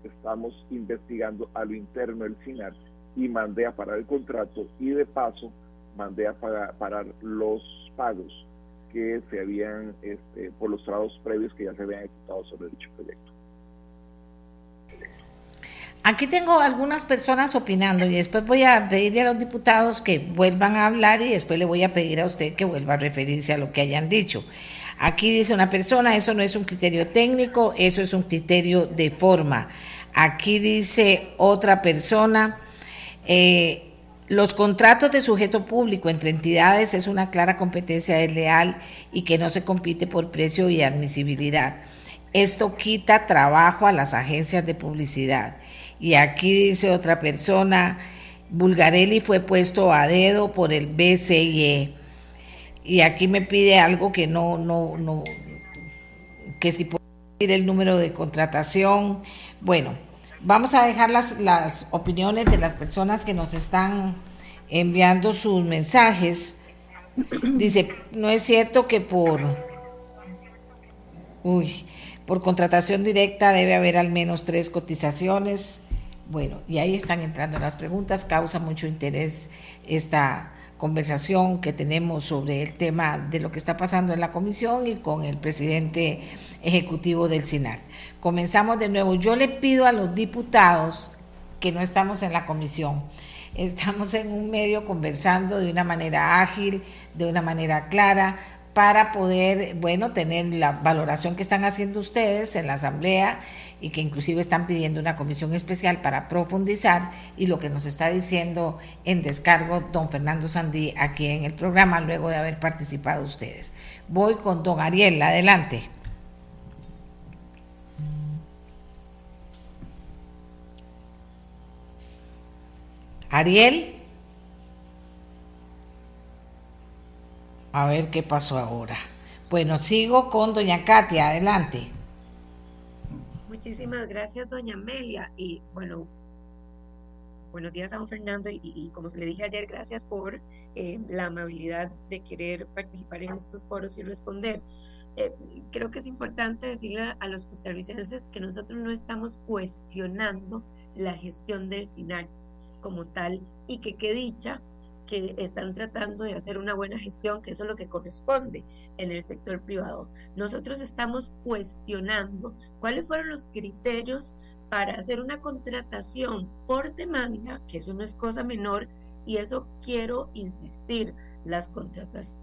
estamos investigando a lo interno del SINAR y mandé a parar el contrato y de paso mandé a parar los pagos que se habían, este, por los trabajos previos que ya se habían ejecutado sobre dicho proyecto. Aquí tengo algunas personas opinando y después voy a pedirle a los diputados que vuelvan a hablar y después le voy a pedir a usted que vuelva a referirse a lo que hayan dicho. Aquí dice una persona, eso no es un criterio técnico, eso es un criterio de forma. Aquí dice otra persona, eh, los contratos de sujeto público entre entidades es una clara competencia desleal y que no se compite por precio y admisibilidad. Esto quita trabajo a las agencias de publicidad. Y aquí dice otra persona, Bulgarelli fue puesto a dedo por el BCIE. Y aquí me pide algo que no, no, no, que si puede decir el número de contratación. Bueno, vamos a dejar las, las opiniones de las personas que nos están enviando sus mensajes. Dice, no es cierto que por Uy, por contratación directa debe haber al menos tres cotizaciones. Bueno, y ahí están entrando las preguntas. Causa mucho interés esta conversación que tenemos sobre el tema de lo que está pasando en la comisión y con el presidente ejecutivo del SINAR. Comenzamos de nuevo. Yo le pido a los diputados que no estamos en la comisión, estamos en un medio conversando de una manera ágil, de una manera clara, para poder, bueno, tener la valoración que están haciendo ustedes en la Asamblea y que inclusive están pidiendo una comisión especial para profundizar y lo que nos está diciendo en descargo don Fernando Sandí aquí en el programa luego de haber participado ustedes. Voy con don Ariel, adelante. Ariel. A ver qué pasó ahora. Bueno, sigo con doña Katia, adelante. Muchísimas gracias, doña Amelia. Y bueno, buenos días a don Fernando. Y, como le dije ayer, gracias por eh, la amabilidad de querer participar en estos foros y responder. Eh, creo que es importante decirle a los costarricenses que nosotros no estamos cuestionando la gestión del SINAR como tal y que qué dicha que están tratando de hacer una buena gestión, que eso es lo que corresponde en el sector privado. Nosotros estamos cuestionando cuáles fueron los criterios para hacer una contratación por demanda, que eso no es cosa menor, y eso quiero insistir, las contrataciones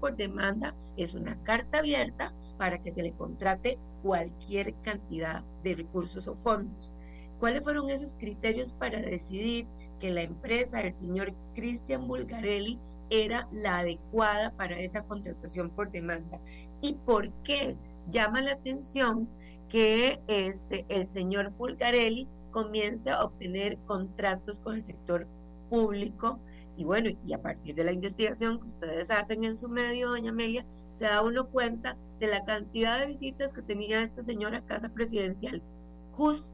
por demanda es una carta abierta para que se le contrate cualquier cantidad de recursos o fondos. ¿Cuáles fueron esos criterios para decidir que la empresa del señor Cristian Bulgarelli era la adecuada para esa contratación por demanda. ¿Y por qué llama la atención que este, el señor Bulgarelli comience a obtener contratos con el sector público? Y bueno, y a partir de la investigación que ustedes hacen en su medio, doña Amelia, se da uno cuenta de la cantidad de visitas que tenía esta señora Casa Presidencial. Justo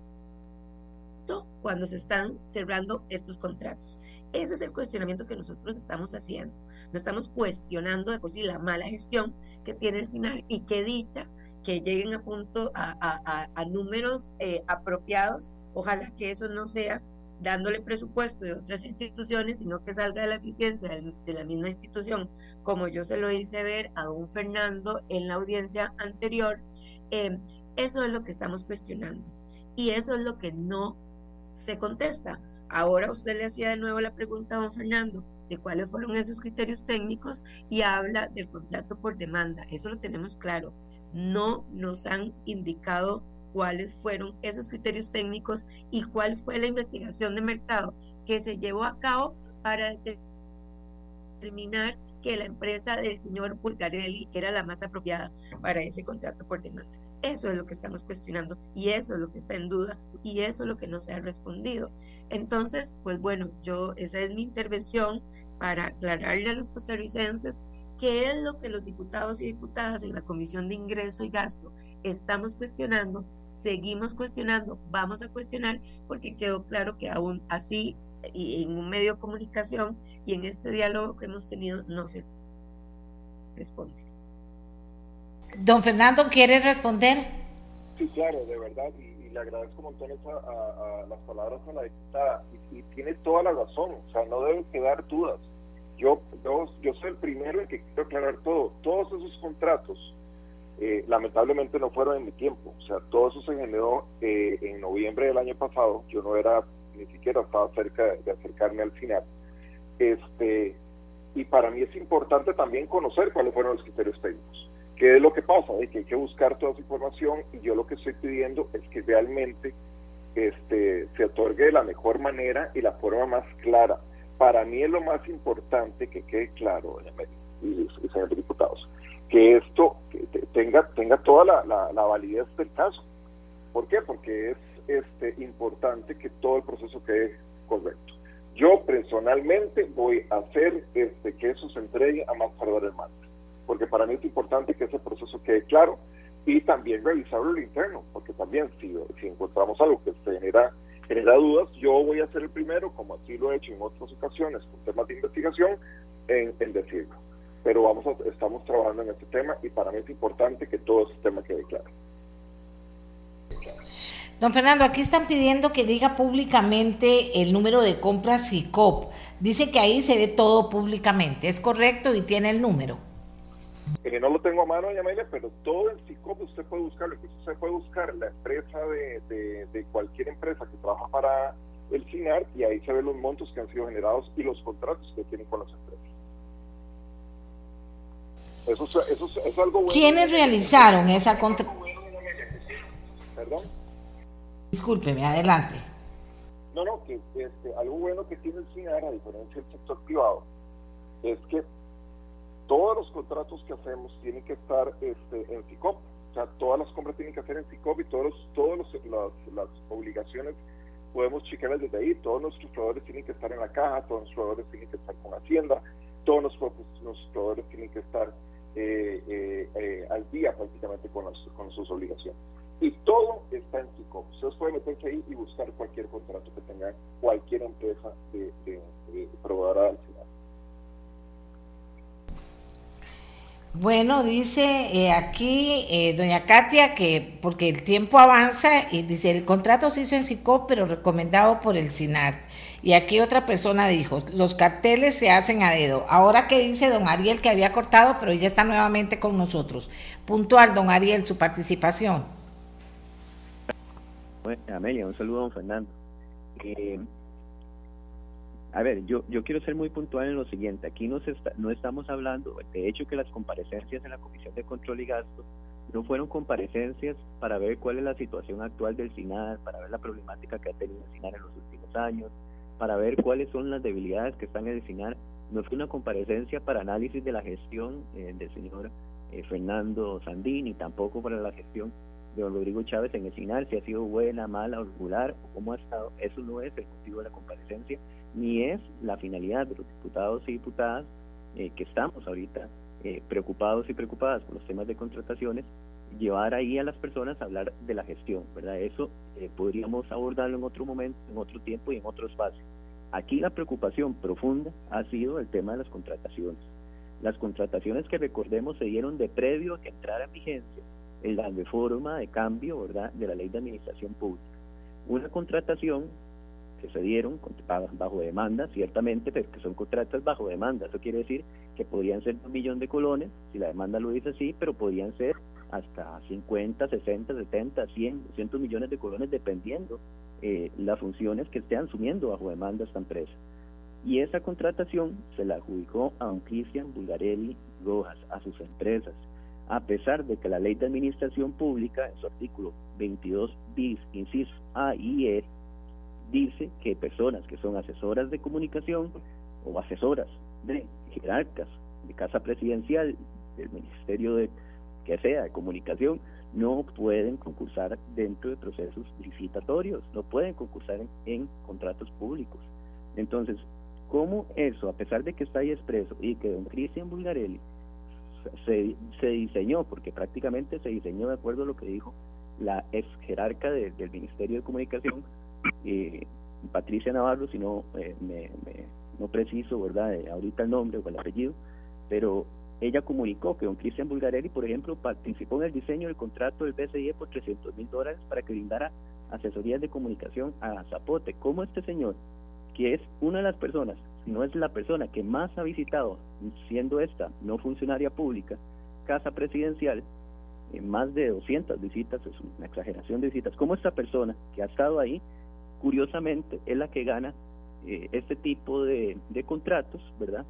cuando se están cerrando estos contratos. Ese es el cuestionamiento que nosotros estamos haciendo. No estamos cuestionando de por sí la mala gestión que tiene el SINAR y que dicha que lleguen a punto a, números eh, apropiados. Ojalá que eso no sea dándole presupuesto de otras instituciones, sino que salga de la eficiencia de, la misma institución, como yo se lo hice ver a don Fernando en la audiencia anterior. Eh, eso es lo que estamos cuestionando y eso es lo que no se contesta. Ahora usted le hacía de nuevo la pregunta a don Fernando de cuáles fueron esos criterios técnicos y habla del contrato por demanda. Eso lo tenemos claro. No nos han indicado cuáles fueron esos criterios técnicos y cuál fue la investigación de mercado que se llevó a cabo para determinar que la empresa del señor Pulgarelli era la más apropiada para ese contrato por demanda. Eso es lo que estamos cuestionando y eso es lo que está en duda y eso es lo que no se ha respondido. Entonces, pues bueno, yo esa es mi intervención para aclararle a los costarricenses qué es lo que los diputados y diputadas en la Comisión de Ingreso y Gasto estamos cuestionando, seguimos cuestionando, vamos a cuestionar porque quedó claro que aún así y en un medio de comunicación y en este diálogo que hemos tenido no se responde. Don Fernando, ¿quiere responder? Sí, claro, de verdad, y, le agradezco un montón a, las palabras de la diputada, y, tiene toda la razón, o sea, no deben quedar dudas. Yo, yo, soy el primero en que quiero aclarar todo. Todos esos contratos, eh, lamentablemente no fueron en mi tiempo, o sea, todo eso se generó eh, en noviembre del año pasado, yo no era, ni siquiera estaba cerca de acercarme al final. Este, y para mí es importante también conocer cuáles fueron los criterios técnicos. ¿Qué es lo que pasa? De que hay que buscar toda esa información y yo lo que estoy pidiendo es que realmente este, se otorgue de la mejor manera y la forma más clara. Para mí es lo más importante que quede claro, doña y, y señores diputados, que esto tenga, tenga toda la, la, validez del caso. ¿Por qué? Porque es este, importante que todo el proceso quede correcto. Yo personalmente voy a hacer este, que eso se entregue a más tardar el martes porque para mí es importante que ese proceso quede claro y también revisarlo lo interno, porque también si, si encontramos algo que genera, genera dudas, yo voy a ser el primero, como así lo he hecho en otras ocasiones con temas de investigación, en, decirlo. pero vamos estamos trabajando en este tema y para mí es importante que todo este tema quede claro. Don Fernando, aquí están pidiendo que diga públicamente el número de compras CICOP. Dice que ahí se ve todo públicamente. ¿Es correcto y tiene el número? Eh, no lo tengo a mano, Yamela, pero todo el CICOP usted puede buscarlo. Usted puede buscar la empresa de, de, cualquier empresa que trabaja para el CINAR y ahí se ven los montos que han sido generados y los contratos que tienen con las empresas. Eso, eso, es algo bueno. ¿Quiénes realizaron esa contratación? Perdón. Discúlpeme, adelante. No, no, que este, algo bueno que tiene el CINAR, a diferencia del sector privado, es que todos los contratos que hacemos tienen que estar este, en CICOP. O sea, todas las compras tienen que hacer en CICOP y todos todas las, obligaciones podemos checarlas desde ahí. Todos nuestros proveedores tienen que estar en la caja, todos nuestros proveedores tienen que estar con Hacienda, todos nuestros, proveedores tienen que estar eh, eh, eh, al día prácticamente con, con sus obligaciones. Y todo está en CICOP. Ustedes pueden meterse ahí y buscar cualquier contrato que tenga cualquier empresa de, de, de proveedora del Bueno, dice eh, aquí eh, doña Katia que porque el tiempo avanza y dice el contrato se hizo en CICOP pero recomendado por el SINAR. Y aquí otra persona dijo, los carteles se hacen a dedo. Ahora que dice don Ariel que había cortado, pero ya está nuevamente con nosotros. Puntual, don Ariel, su participación. Amelia, un saludo a don Fernando. Eh, a ver, yo, yo quiero ser muy puntual en lo siguiente. Aquí no, no estamos hablando, de hecho, que las comparecencias en la Comisión de Control y Gasto no fueron comparecencias para ver cuál es la situación actual del SINAR, para ver la problemática que ha tenido el SINAR en los últimos años, para ver cuáles son las debilidades que están en el SINAR. No fue una comparecencia para análisis de la gestión eh, del señor eh, Fernando Sandini, tampoco para la gestión de don Rodrigo Chávez en el SINAR, si ha sido buena, mala regular, o cómo ha estado. Eso no es el motivo de la comparecencia ni es la finalidad de los diputados y diputadas eh, que estamos ahorita eh, preocupados y preocupadas por los temas de contrataciones, llevar ahí a las personas a hablar de la gestión, ¿verdad? Eso eh, podríamos abordarlo en otro momento, en otro tiempo y en otro espacio. Aquí la preocupación profunda ha sido el tema de las contrataciones. Las contrataciones que recordemos se dieron de previo a que entrara en vigencia la reforma de cambio, ¿verdad?, de la ley de administración pública. Una contratación que se dieron bajo demanda, ciertamente, pero que son contratos bajo demanda. Eso quiere decir que podrían ser un millón de colones, si la demanda lo dice así, pero podrían ser hasta 50, 60, 70, 100, 200 millones de colones, dependiendo eh, las funciones que estén asumiendo bajo demanda esta empresa. Y esa contratación se la adjudicó a un Cristian Bulgarelli Rojas, a sus empresas, a pesar de que la ley de administración pública, en su artículo 22 bis, inciso A y E, dice que personas que son asesoras de comunicación o asesoras de jerarcas de casa presidencial, del ministerio de que sea de comunicación, no pueden concursar dentro de procesos licitatorios, no pueden concursar en, contratos públicos. Entonces, ¿cómo eso, a pesar de que está ahí expreso y que don Cristian Bulgarelli se, se diseñó, porque prácticamente se diseñó de acuerdo a lo que dijo la ex jerarca del Ministerio de Comunicación, eh, Patricia Navarro, si no, eh, me, no preciso, ¿verdad? Eh, ahorita el nombre o el apellido, pero ella comunicó que don Cristian Bulgarelli, por ejemplo, participó en el diseño del contrato del BCIE por 300 mil dólares para que brindara asesorías de comunicación a Zapote. ¿Cómo este señor, que es una de las personas, si no es la persona que más ha visitado, siendo esta no funcionaria pública, casa presidencial, en más de 200 visitas, es una exageración de visitas, ¿cómo esta persona que ha estado ahí curiosamente es la que gana eh, este tipo de, contratos, ¿verdad?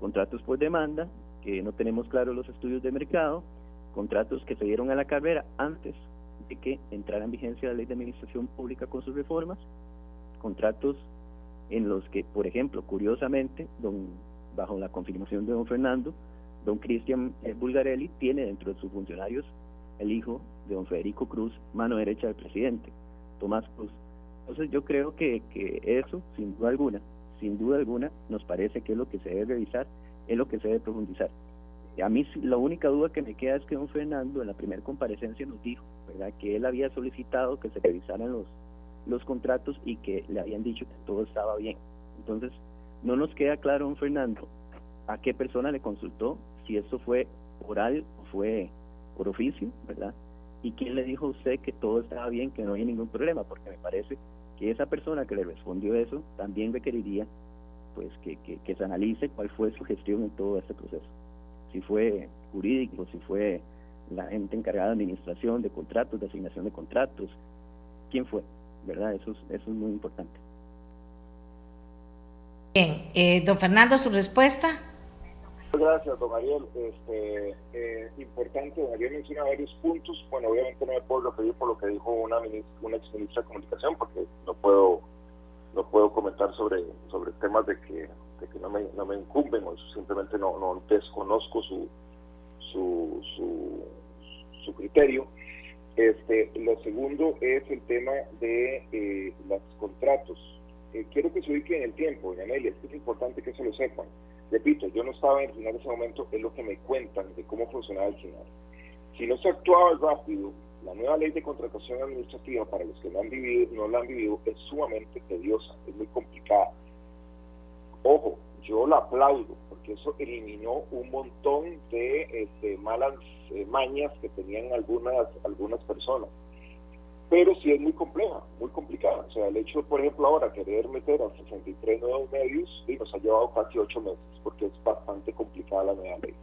Contratos por demanda, que no tenemos claros los estudios de mercado, contratos que se dieron a la carrera antes de que entrara en vigencia la ley de administración pública con sus reformas, contratos en los que, por ejemplo, curiosamente, don, bajo la confirmación de don Fernando, don Cristian eh, Bulgarelli tiene dentro de sus funcionarios el hijo de don Federico Cruz, mano derecha del presidente, Tomás Cruz. Entonces yo creo que, que eso, sin duda alguna, sin duda alguna, nos parece que es lo que se debe revisar, es lo que se debe profundizar. A mí la única duda que me queda es que don Fernando en la primera comparecencia nos dijo, ¿verdad?, que él había solicitado que se revisaran los, los contratos y que le habían dicho que todo estaba bien. Entonces, no nos queda claro, don Fernando, a qué persona le consultó, si eso fue oral o fue por oficio, ¿verdad? Y quién le dijo a usted que todo estaba bien, que no había ningún problema, porque me parece que esa persona que le respondió eso también requeriría pues que, que, se analice cuál fue su gestión en todo este proceso. Si fue jurídico, si fue la gente encargada de administración, de contratos, de asignación de contratos, quién fue, ¿verdad? Eso es, eso es muy importante. Bien, eh, don Fernando, su respuesta. Gracias, don Ariel. Este, eh, importante, don Ariel menciona varios puntos. Bueno, obviamente no me puedo referir por lo que dijo una, una ex ministra de Comunicación, porque no puedo no puedo comentar sobre, sobre temas de que, de que no, me, no me incumben o simplemente no, no desconozco su, su, su, su criterio. Este, lo segundo es el tema de eh, los contratos. Eh, quiero que se ubique en el tiempo, doña Amelia, es importante que eso lo sepan. Repito, yo no estaba en el final ese momento, es lo que me cuentan de cómo funcionaba el final. Si no se actuaba rápido, la nueva ley de contratación administrativa, para los que no, han vivido, no la han vivido, es sumamente tediosa, es muy complicada. Ojo, yo la aplaudo, porque eso eliminó un montón de este, malas eh, mañas que tenían algunas, algunas personas. Pero sí es muy compleja, muy complicada. O sea, el hecho, por ejemplo, ahora querer meter a 63 nuevos medios, y nos ha llevado casi 8 meses, porque es bastante complicada la nueva ley.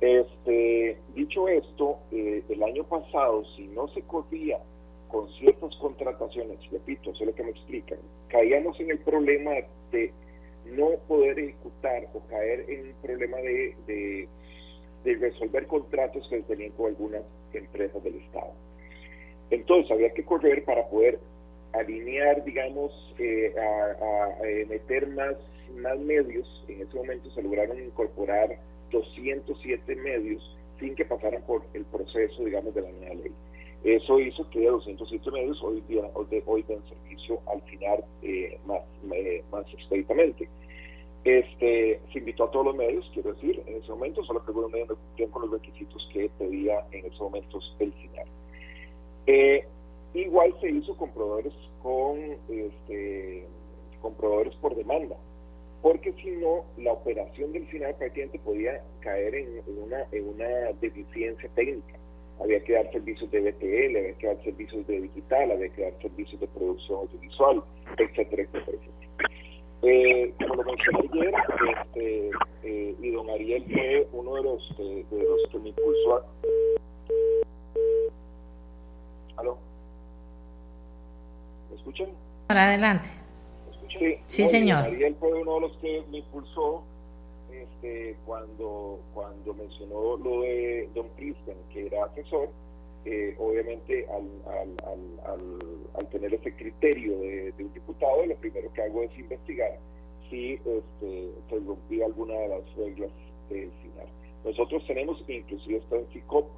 Este, dicho esto, eh, el año pasado, si no se corría con ciertas contrataciones, repito, eso es lo que me explican, caíamos en el problema de no poder ejecutar o caer en un problema de, de, resolver contratos que tenían con algunas empresas del Estado. Entonces había que correr para poder alinear, digamos, eh, a, meter más, más medios. En ese momento se lograron incorporar 207 medios sin que pasaran por el proceso, digamos, de la nueva ley. Eso hizo que 207 medios hoy, día, hoy den servicio al final eh, más, eh, más expeditamente. Este, se invitó a todos los medios, quiero decir, en ese momento, solo que algunos medios cumplían con los requisitos que pedía en esos momentos el final. Eh, igual se hizo con proveedores con, este, con por demanda, porque si no, la operación del final prácticamente podía caer en, una, en una deficiencia técnica. Había que dar servicios de BTL, había que dar servicios de digital, había que dar servicios de producción audiovisual, etcétera, etcétera, Eh, como lo mencioné ayer, este, eh, y don Ariel fue uno de los, de, los que me impulsó a... ¿Aló? ¿Me escuchan? Para adelante. ¿Me escuchan? Sí, señor. Ariel fue uno de los que me impulsó este, cuando, cuando mencionó lo de Don Christian, que era asesor, eh, obviamente al, tener ese criterio de, un diputado, lo primero que hago es investigar si este, se rompía alguna de las reglas del final. Nosotros tenemos, inclusive está en CICOP,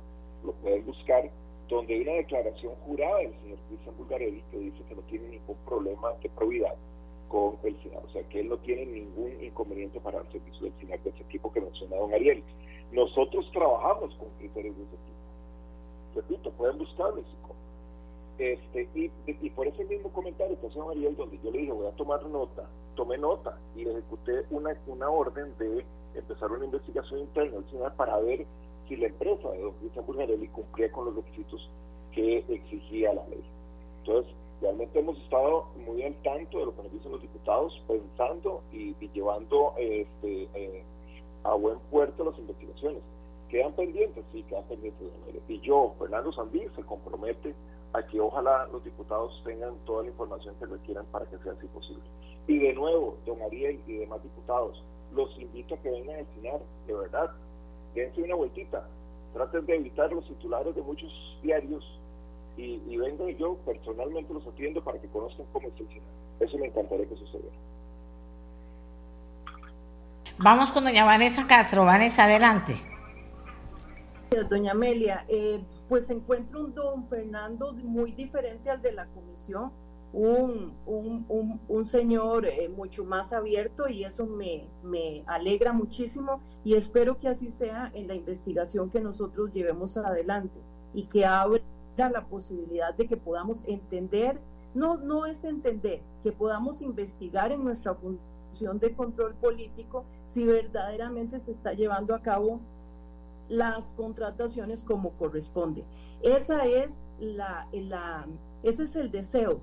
lo pueden buscar, donde hay una declaración jurada del señor Cristian Bulgarelli que dice que no tiene ningún problema de probidad con el final, O sea, que él no tiene ningún inconveniente para el servicio del final de ese equipo que menciona don Ariel. Nosotros trabajamos con criterios de ese tipo. Repito, pueden buscarlo, este, y, y, por ese mismo comentario que hace don Ariel, donde yo le dije, voy a tomar nota, tomé nota y ejecuté una, una orden de empezar una investigación interna final para ver si la empresa de don Cristian Burgarelli cumplía con los requisitos que exigía la ley. Entonces, realmente hemos estado muy al tanto de lo que nos dicen los diputados, pensando y, llevando este, eh, a buen puerto las investigaciones. Quedan pendientes, sí, quedan pendientes. Y yo, Fernando Sandí, se compromete a que ojalá los diputados tengan toda la información que requieran para que sea así posible. Y de nuevo, don Ariel y demás diputados, los invito a que vengan a destinar, de verdad, dense una vueltita, traten de evitar los titulares de muchos diarios y, vengo yo personalmente los atiendo para que conozcan cómo es el Eso me encantaría que sucediera. Vamos con doña Vanessa Castro. Vanessa, adelante. Doña Amelia, eh, pues encuentro un don Fernando muy diferente al de la comisión, un, un, un, señor eh, mucho más abierto y eso me, me alegra muchísimo y espero que así sea en la investigación que nosotros llevemos adelante y que abra la posibilidad de que podamos entender, no, no es entender, que podamos investigar en nuestra función de control político si verdaderamente se está llevando a cabo las contrataciones como corresponde. Esa es la, la, ese es el deseo,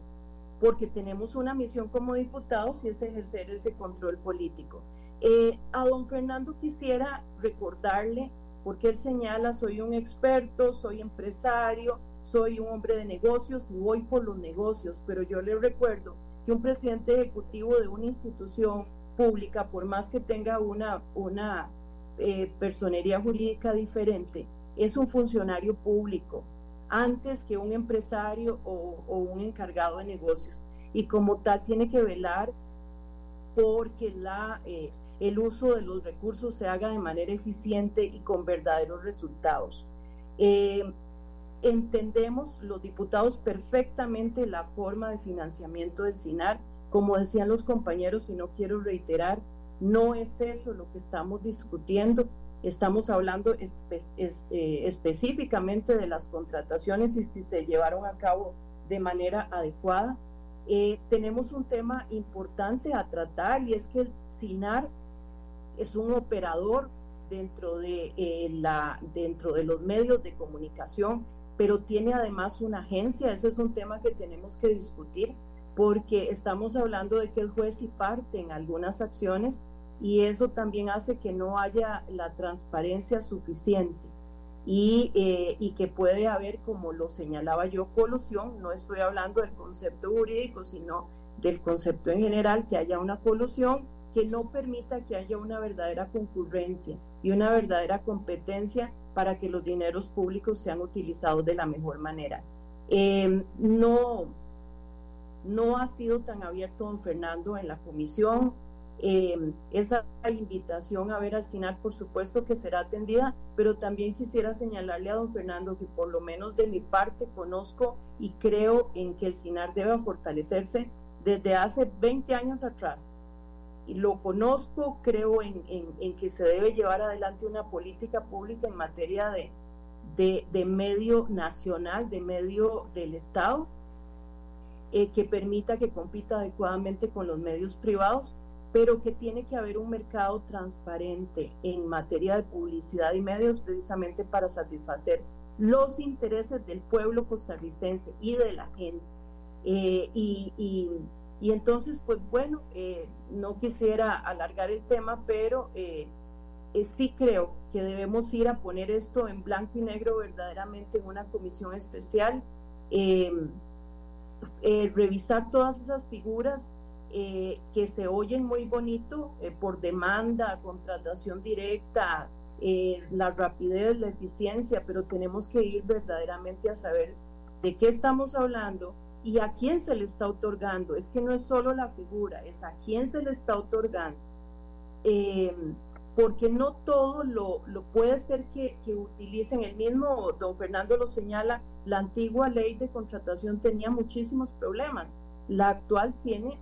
porque tenemos una misión como diputados y es ejercer ese control político. Eh, a don Fernando quisiera recordarle, porque él señala, soy un experto, soy empresario, soy un hombre de negocios y voy por los negocios, pero yo le recuerdo que un presidente ejecutivo de una institución pública, por más que tenga una, una eh, personería jurídica diferente, es un funcionario público antes que un empresario o, un encargado de negocios. Y como tal tiene que velar porque la, eh, el uso de los recursos se haga de manera eficiente y con verdaderos resultados. Eh, entendemos los diputados perfectamente la forma de financiamiento del SINAR. Como decían los compañeros, y no quiero reiterar, no es eso lo que estamos discutiendo. Estamos hablando eh, específicamente de las contrataciones y si se llevaron a cabo de manera adecuada. Eh, tenemos un tema importante a tratar y es que el SINAR es un operador dentro de, eh, la, dentro de los medios de comunicación, pero tiene además una agencia. Ese es un tema que tenemos que discutir porque estamos hablando de que el juez y parte en algunas acciones y eso también hace que no haya la transparencia suficiente y, eh, y, que puede haber, como lo señalaba yo, colusión. No estoy hablando del concepto jurídico, sino del concepto en general, que haya una colusión que no permita que haya una verdadera concurrencia y una verdadera competencia para que los dineros públicos sean utilizados de la mejor manera. Eh, no, no ha sido tan abierto don Fernando en la comisión. Eh, esa invitación a ver al SINAR, por supuesto que será atendida, pero también quisiera señalarle a don Fernando que por lo menos de mi parte conozco y creo en que el SINAR debe fortalecerse desde hace 20 años atrás. Y lo conozco, creo en, que se debe llevar adelante una política pública en materia de, de, de medio nacional, de medio del Estado, eh, que permita que compita adecuadamente con los medios privados, pero que tiene que haber un mercado transparente en materia de publicidad y medios precisamente para satisfacer los intereses del pueblo costarricense y de la gente. Eh, y, y, entonces, pues bueno, eh, no quisiera alargar el tema, pero sí creo que debemos ir a poner esto en blanco y negro verdaderamente en una comisión especial. Eh, revisar todas esas figuras eh, que se oyen muy bonito eh, por demanda, contratación directa, la rapidez, la eficiencia, pero tenemos que ir verdaderamente a saber de qué estamos hablando y a quién se le está otorgando. Es que no es solo la figura, es a quién se le está otorgando porque no todo lo, puede ser que, utilicen. El mismo don Fernando lo señala, la antigua ley de contratación tenía muchísimos problemas. La actual tiene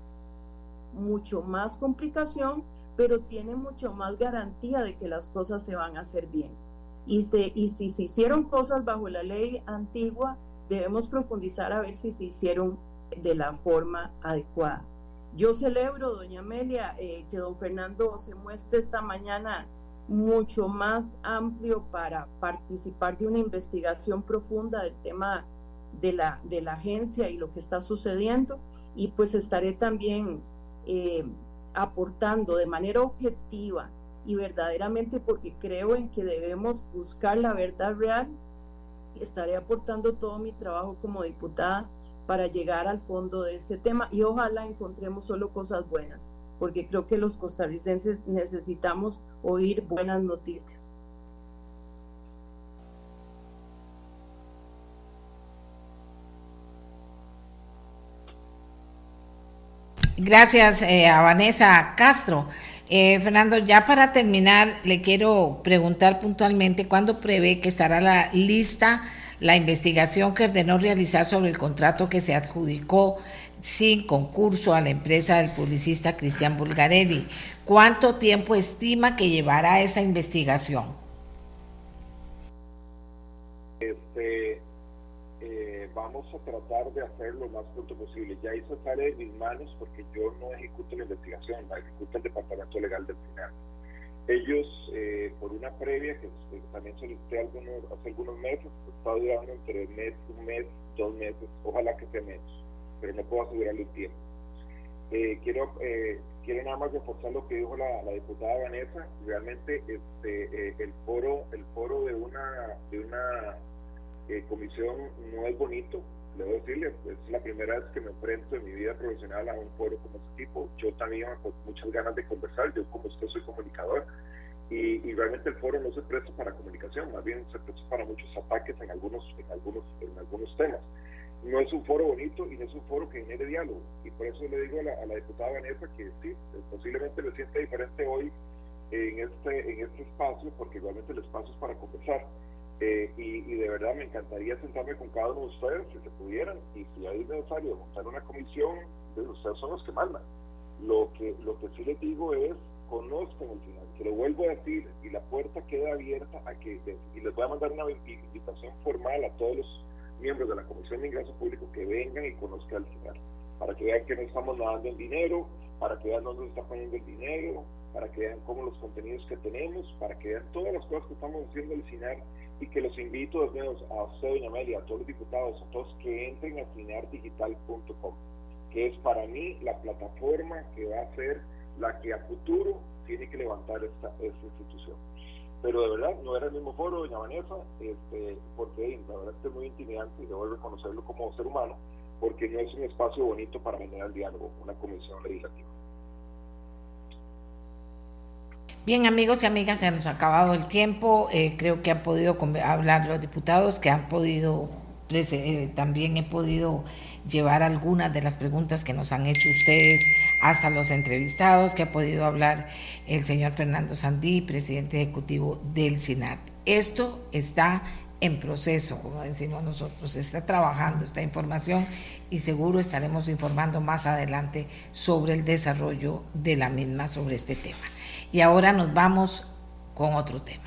mucho más complicación, pero tiene mucho más garantía de que las cosas se van a hacer bien. Y, se, y si se hicieron cosas bajo la ley antigua, debemos profundizar a ver si se hicieron de la forma adecuada. Yo celebro, doña Amelia, eh, que don Fernando se muestre esta mañana mucho más amplio para participar de una investigación profunda del tema de la, de la agencia y lo que está sucediendo. Y pues estaré también eh, aportando de manera objetiva y verdaderamente porque creo en que debemos buscar la verdad real. Estaré aportando todo mi trabajo como diputada para llegar al fondo de este tema y ojalá encontremos solo cosas buenas, porque creo que los costarricenses necesitamos oír buenas noticias. Gracias eh, a Vanessa Castro. Eh, Fernando, ya para terminar, le quiero preguntar puntualmente cuándo prevé que estará la lista la investigación que ordenó realizar sobre el contrato que se adjudicó sin concurso a la empresa del publicista Cristian Bulgarelli. ¿Cuánto tiempo estima que llevará esa investigación? Este, vamos a tratar de hacer lo más pronto posible. Ya hizo sale de mis manos porque yo no ejecuto la investigación, la ejecuta el Departamento Legal del final. Ellos, eh, por una previa que, también solicité algunos, hace algunos meses, está durando entre mes, un mes, dos meses, ojalá que sea menos, pero no puedo asegurarle el tiempo. Eh, quiero, eh, quiero nada más reforzar lo que dijo la, la diputada Vanessa. Realmente este, eh, el foro, el foro de una, de una eh, comisión no es bonito, debo decirle, es la primera vez que me enfrento en mi vida profesional a un foro como este tipo. Yo también con muchas ganas de conversar, yo como usted soy comunicador y, y, realmente el foro no se presta para comunicación, más bien se presta para muchos ataques en algunos, en algunos, en algunos temas. No es un foro bonito y no es un foro que genere diálogo. Y por eso le digo a la, a la diputada Vanessa que sí, posiblemente me sienta diferente hoy en este, en este espacio, porque realmente el espacio es para conversar eh, y, de verdad me encantaría sentarme con cada uno de ustedes, si se pudieran, y si hay necesario montar una comisión, pues ustedes son los que mandan. Lo que, lo que sí les digo es, conozcan el final, que lo vuelvo a decir, y la puerta queda abierta a que, y les voy a mandar una invitación formal a todos los miembros de la Comisión de Ingreso Público que vengan y conozcan el final, para que vean que no estamos nadando en dinero, para que vean dónde se está poniendo el dinero, para que vean cómo los contenidos que tenemos, para que vean todas las cosas que estamos haciendo al final y que los invito a usted, doña Amelia, a todos los diputados, a todos que entren a finardigital.com, que es para mí la plataforma que va a ser la que a futuro tiene que levantar esta, institución. Pero de verdad, no era el mismo foro, doña Vanessa, este, porque la verdad es muy intimidante y debo reconocerlo como ser humano, porque no es un espacio bonito para generar diálogo, una comisión legislativa. Bien, amigos y amigas, se nos ha acabado el tiempo. Eh, creo que han podido hablar los diputados, que han podido, eh, también he podido llevar algunas de las preguntas que nos han hecho ustedes hasta los entrevistados, que ha podido hablar el señor Fernando Sandí, presidente ejecutivo del SINART. Esto está en proceso, como decimos nosotros, está trabajando esta información y seguro estaremos informando más adelante sobre el desarrollo de la misma sobre este tema. Y ahora nos vamos con otro tema.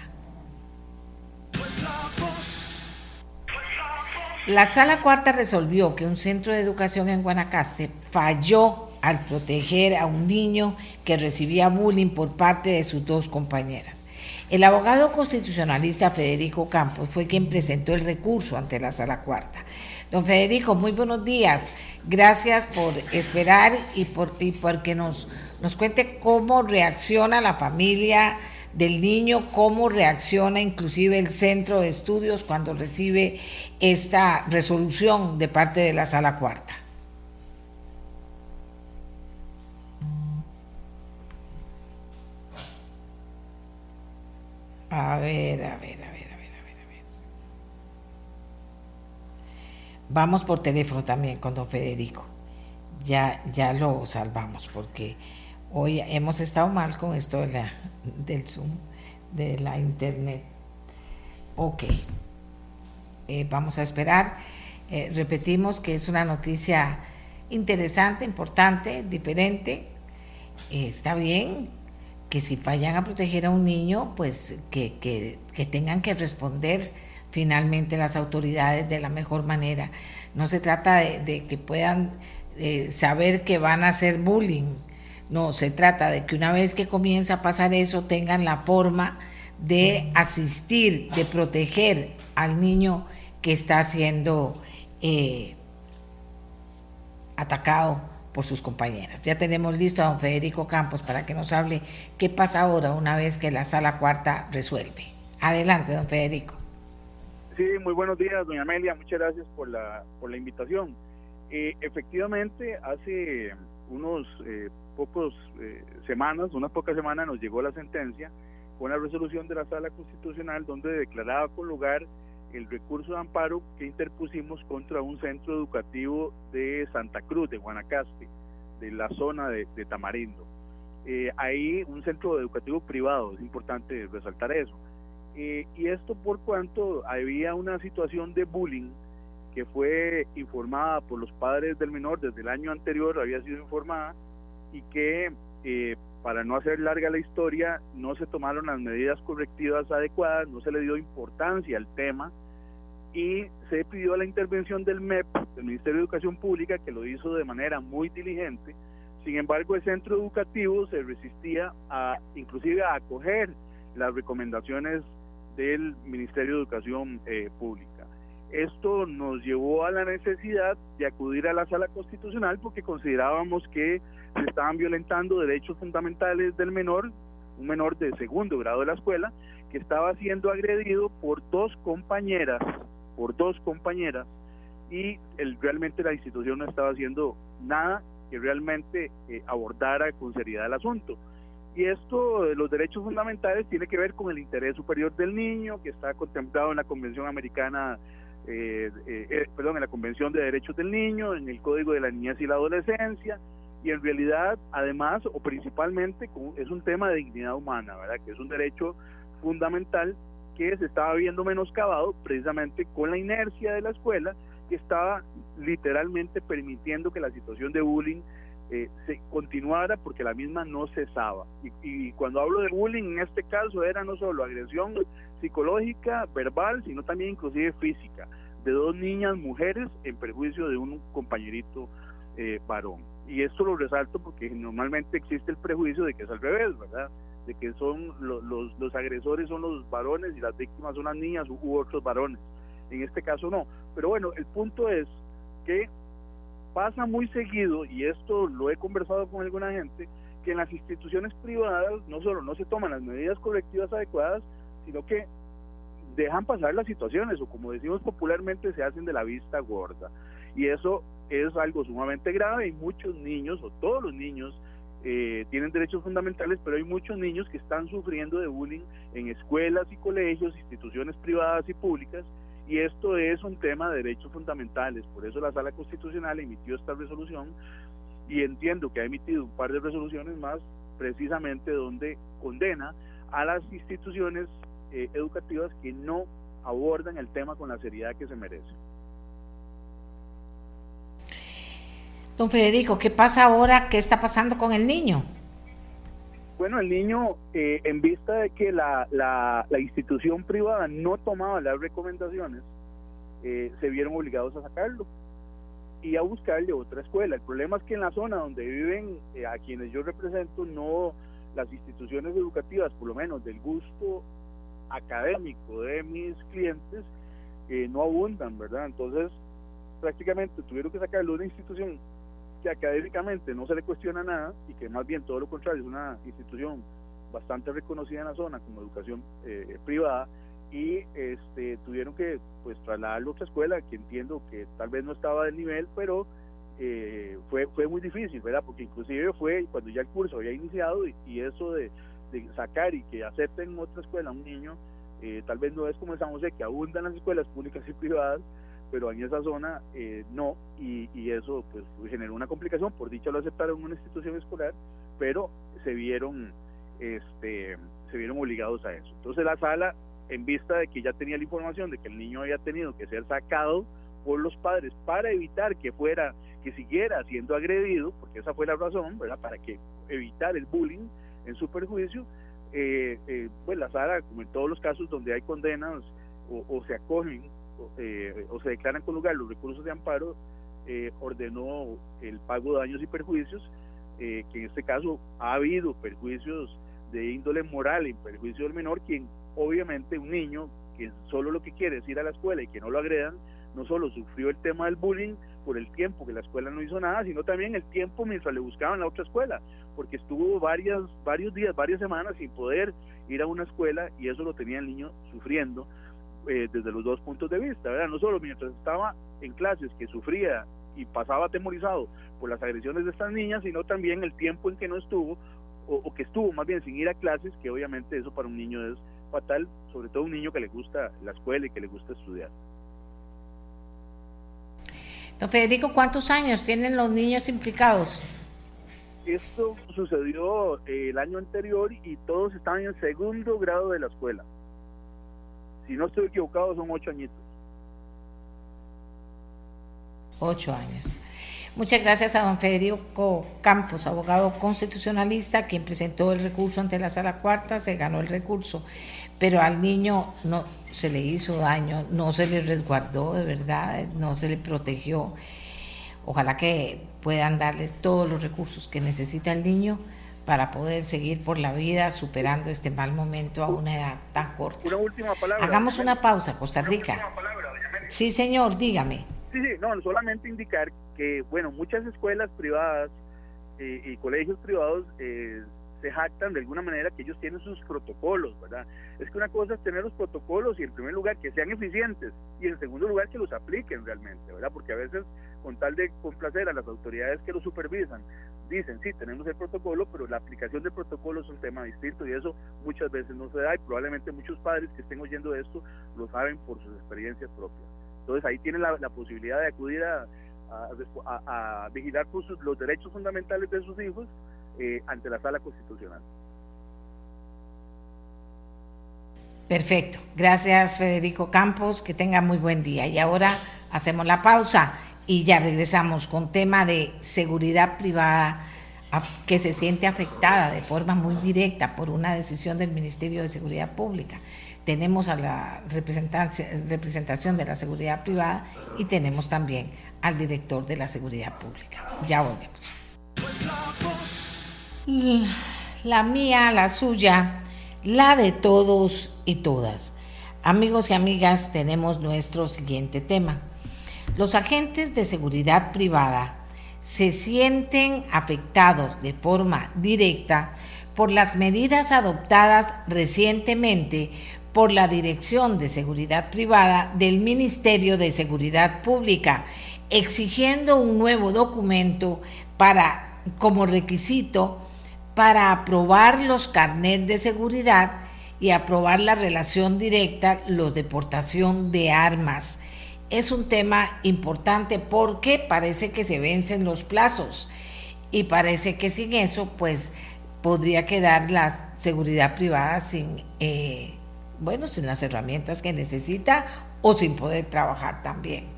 La sala cuarta resolvió que un centro de educación en Guanacaste falló al proteger a un niño que recibía bullying por parte de sus dos compañeras. El abogado constitucionalista Federico Campos fue quien presentó el recurso ante la sala cuarta. Don Federico, muy buenos días. Gracias por esperar y por porque nos nos cuente cómo reacciona la familia del niño, cómo reacciona inclusive el centro de estudios cuando recibe esta resolución de parte de la sala cuarta. A ver, a ver, a ver, a ver, a ver, a ver. Vamos por teléfono también con don Federico. Ya, ya lo salvamos porque Hoy hemos estado mal con esto de la, del Zoom, de la Internet. Ok, eh, vamos a esperar. Eh, repetimos que es una noticia interesante, importante, diferente. Eh, está bien que si fallan a proteger a un niño, pues que, que, que tengan que responder finalmente las autoridades de la mejor manera. No se trata de, de que puedan saber que van a hacer bullying no, se trata de que una vez que comienza a pasar eso tengan la forma de asistir, de proteger al niño que está siendo eh, atacado por sus compañeras. Ya tenemos listo a don Federico Campos para que nos hable qué pasa ahora una vez que la sala cuarta resuelve. Adelante, don Federico. Sí, muy buenos días, doña Amelia. Muchas gracias por la, por la invitación. Eh, efectivamente, hace unos eh, pocos eh, semanas, unas pocas semanas, nos llegó la sentencia con la resolución de la Sala Constitucional donde declaraba con lugar el recurso de amparo que interpusimos contra un centro educativo de Santa Cruz, de Guanacaste, de la zona de, Tamarindo. Eh, ahí un centro educativo privado, es importante resaltar eso. Eh, y esto por cuanto había una situación de bullying que fue informada por los padres del menor desde el año anterior, había sido informada, y que eh, para no hacer larga la historia, no se tomaron las medidas correctivas adecuadas, no se le dio importancia al tema y se pidió la intervención del MEP, del Ministerio de Educación Pública, que lo hizo de manera muy diligente. Sin embargo, el centro educativo se resistía a, inclusive a acoger las recomendaciones del Ministerio de Educación eh, Pública. Esto nos llevó a la necesidad de acudir a la sala constitucional porque considerábamos que se estaban violentando derechos fundamentales del menor, un menor de segundo grado de la escuela, que estaba siendo agredido por dos compañeras, por dos compañeras, y el, realmente la institución no estaba haciendo nada que realmente eh, abordara con seriedad el asunto. Y esto de los derechos fundamentales tiene que ver con el interés superior del niño, que está contemplado en la Convención Americana, eh, eh, perdón, en la Convención de Derechos del Niño, en el Código de la Niñez y la Adolescencia, y en realidad, además o principalmente, es un tema de dignidad humana, ¿verdad? Que es un derecho fundamental que se estaba viendo menoscabado precisamente con la inercia de la escuela que estaba literalmente permitiendo que la situación de bullying eh, se continuara porque la misma no cesaba. Y, cuando hablo de bullying, en este caso era no solo agresión psicológica, verbal, sino también inclusive física, de dos niñas mujeres en perjuicio de un compañerito eh, varón. Y esto lo resalto porque normalmente existe el prejuicio de que es al revés, ¿verdad? De que son los, los, agresores son los varones y las víctimas son las niñas u, otros varones. En este caso no. Pero bueno, el punto es que pasa muy seguido, y esto lo he conversado con alguna gente, que en las instituciones privadas no solo no se toman las medidas correctivas adecuadas, sino que dejan pasar las situaciones o como decimos popularmente se hacen de la vista gorda. Y eso es algo sumamente grave y muchos niños o todos los niños eh, tienen derechos fundamentales, pero hay muchos niños que están sufriendo de bullying en escuelas y colegios, instituciones privadas y públicas, y esto es un tema de derechos fundamentales. Por eso la Sala Constitucional emitió esta resolución y entiendo que ha emitido un par de resoluciones más precisamente donde condena a las instituciones eh, educativas que no abordan el tema con la seriedad que se merece. Don Federico, ¿qué pasa ahora? ¿Qué está pasando con el niño? Bueno, el niño, eh, en vista de que la, la, institución privada no tomaba las recomendaciones, eh, se vieron obligados a sacarlo y a buscarle otra escuela. El problema es que en la zona donde viven, eh, a quienes yo represento, no las instituciones educativas, por lo menos del gusto académico de mis clientes, no abundan, ¿verdad? Entonces, prácticamente tuvieron que sacarlo de una institución que académicamente no se le cuestiona nada y que más bien todo lo contrario es una institución bastante reconocida en la zona como educación eh, privada y este tuvieron que pues trasladarlo a otra escuela que entiendo que tal vez no estaba del nivel pero eh, fue fue muy difícil verdad porque inclusive fue cuando ya el curso había iniciado y, eso de, sacar y que acepten en otra escuela a un niño eh, tal vez no es como en San José que abundan las escuelas públicas y privadas pero en esa zona eh, no, y, y, eso pues generó una complicación, por dicho lo aceptaron en una institución escolar, pero se vieron, este, se vieron obligados a eso. Entonces la sala, en vista de que ya tenía la información de que el niño había tenido que ser sacado por los padres para evitar que fuera, que siguiera siendo agredido, porque esa fue la razón, ¿verdad? Para que evitar el bullying en su perjuicio, eh, eh, pues la sala, como en todos los casos donde hay condenas o, o se acogen eh, o se declaran con lugar los recursos de amparo, eh, ordenó el pago de daños y perjuicios, eh, que en este caso ha habido perjuicios de índole moral en perjuicio del menor, quien obviamente un niño que solo lo que quiere es ir a la escuela y que no lo agredan, no solo sufrió el tema del bullying por el tiempo que la escuela no hizo nada, sino también el tiempo mientras le buscaban la otra escuela, porque estuvo varias, varios días, varias semanas sin poder ir a una escuela y eso lo tenía el niño sufriendo eh, desde los dos puntos de vista, ¿verdad? No solo mientras estaba en clases que sufría y pasaba atemorizado por las agresiones de estas niñas, sino también el tiempo en que no estuvo, o, que estuvo más bien sin ir a clases, que obviamente eso para un niño es fatal, sobre todo un niño que le gusta la escuela y que le gusta estudiar. Don Federico, ¿cuántos años tienen los niños implicados? Esto sucedió eh, el año anterior y todos estaban en segundo grado de la escuela si no estoy equivocado, son ocho añitos. Ocho años. Muchas gracias a don Federico Campos, abogado constitucionalista, quien presentó el recurso ante la sala cuarta, se ganó el recurso, pero al niño no se le hizo daño, no se le resguardó de verdad, no se le protegió. Ojalá que puedan darle todos los recursos que necesita el niño para poder seguir por la vida superando este mal momento a una edad tan corta. Una última palabra. Hagamos una pausa, Costa Rica. Sí, señor, dígame. Sí, sí, no, solamente indicar que, bueno, muchas escuelas privadas eh, y colegios privados eh, se jactan de alguna manera que ellos tienen sus protocolos, ¿verdad? Es que una cosa es tener los protocolos y en primer lugar que sean eficientes y en segundo lugar que los apliquen realmente, ¿verdad? Porque a veces con tal de complacer a las autoridades que lo supervisan, dicen, sí, tenemos el protocolo, pero la aplicación del protocolo es un tema distinto y eso muchas veces no se da y probablemente muchos padres que estén oyendo esto lo saben por sus experiencias propias. Entonces ahí tienen la, posibilidad de acudir a, a, vigilar por los derechos fundamentales de sus hijos eh, ante la sala constitucional. Perfecto. Gracias Federico Campos. Que tenga muy buen día. Y ahora hacemos la pausa y ya regresamos con tema de seguridad privada que se siente afectada de forma muy directa por una decisión del Ministerio de Seguridad Pública. Tenemos a la representación de la seguridad privada y tenemos también al director de la seguridad pública. Ya volvemos la mía, la suya, la de todos y todas. Amigos y amigas, tenemos nuestro siguiente tema. Los agentes de seguridad privada se sienten afectados de forma directa por las medidas adoptadas recientemente por la Dirección de Seguridad Privada del Ministerio de Seguridad Pública, exigiendo un nuevo documento para como requisito para aprobar los carnets de seguridad y aprobar la relación directa, los deportación de armas. Es un tema importante porque parece que se vencen los plazos y parece que sin eso pues podría quedar la seguridad privada sin, eh, bueno, sin las herramientas que necesita o sin poder trabajar también.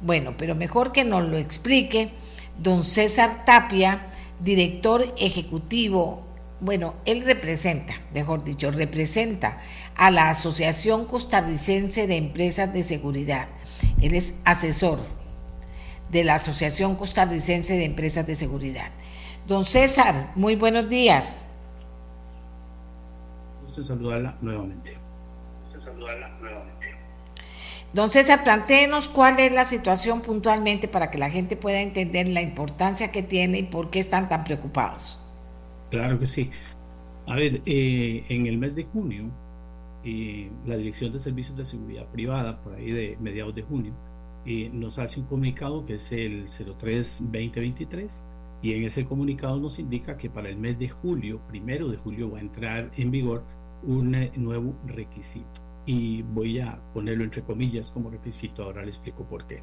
Bueno, pero mejor que nos lo explique don César Tapia, director ejecutivo, bueno, él representa, mejor dicho, representa a la Asociación Costarricense de Empresas de Seguridad. Él es asesor de la Asociación Costarricense de Empresas de Seguridad. Don César, muy buenos días. Gusto saludarla nuevamente. Gusto saludarla nuevamente. Don César, plantéenos cuál es la situación puntualmente para que la gente pueda entender la importancia que tiene y por qué están tan preocupados. Claro que sí. A ver, eh, en el mes de junio, eh, la Dirección de Servicios de Seguridad Privada, por ahí de mediados de junio, eh, nos hace un comunicado que es el 03-2023 y en ese comunicado nos indica que para el mes de julio, primero de julio, va a entrar en vigor un nuevo requisito y voy a ponerlo entre comillas como requisito, ahora le explico por qué.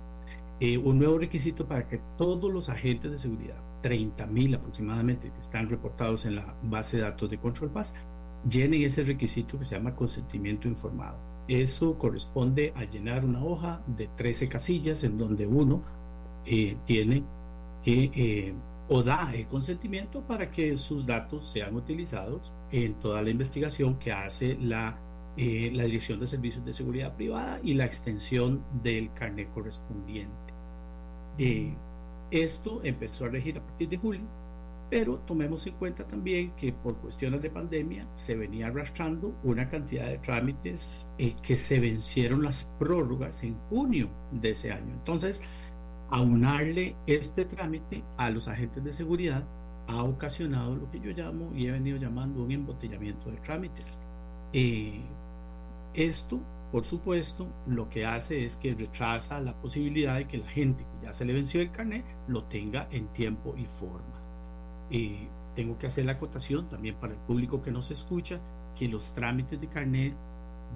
Eh, un nuevo requisito para que todos los agentes de seguridad, 30 mil aproximadamente que están reportados en la base de datos de Control Pass, llenen ese requisito que se llama consentimiento informado. Eso corresponde a llenar una hoja de 13 casillas en donde uno eh, tiene que eh, o da el consentimiento para que sus datos sean utilizados en toda la investigación que hace la eh, la Dirección de Servicios de Seguridad Privada y la extensión del carnet correspondiente. Eh, esto empezó a regir a partir de julio, pero tomemos en cuenta también que por cuestiones de pandemia se venía arrastrando una cantidad de trámites eh, que se vencieron las prórrogas en junio de ese año. Entonces, aunarle este trámite a los agentes de seguridad ha ocasionado lo que yo llamo y he venido llamando un embotellamiento de trámites. Eh, esto, por supuesto, lo que hace es que retrasa la posibilidad de que la gente que ya se le venció el carnet lo tenga en tiempo y forma. Eh, tengo que hacer la acotación también para el público que nos escucha que los trámites de carnet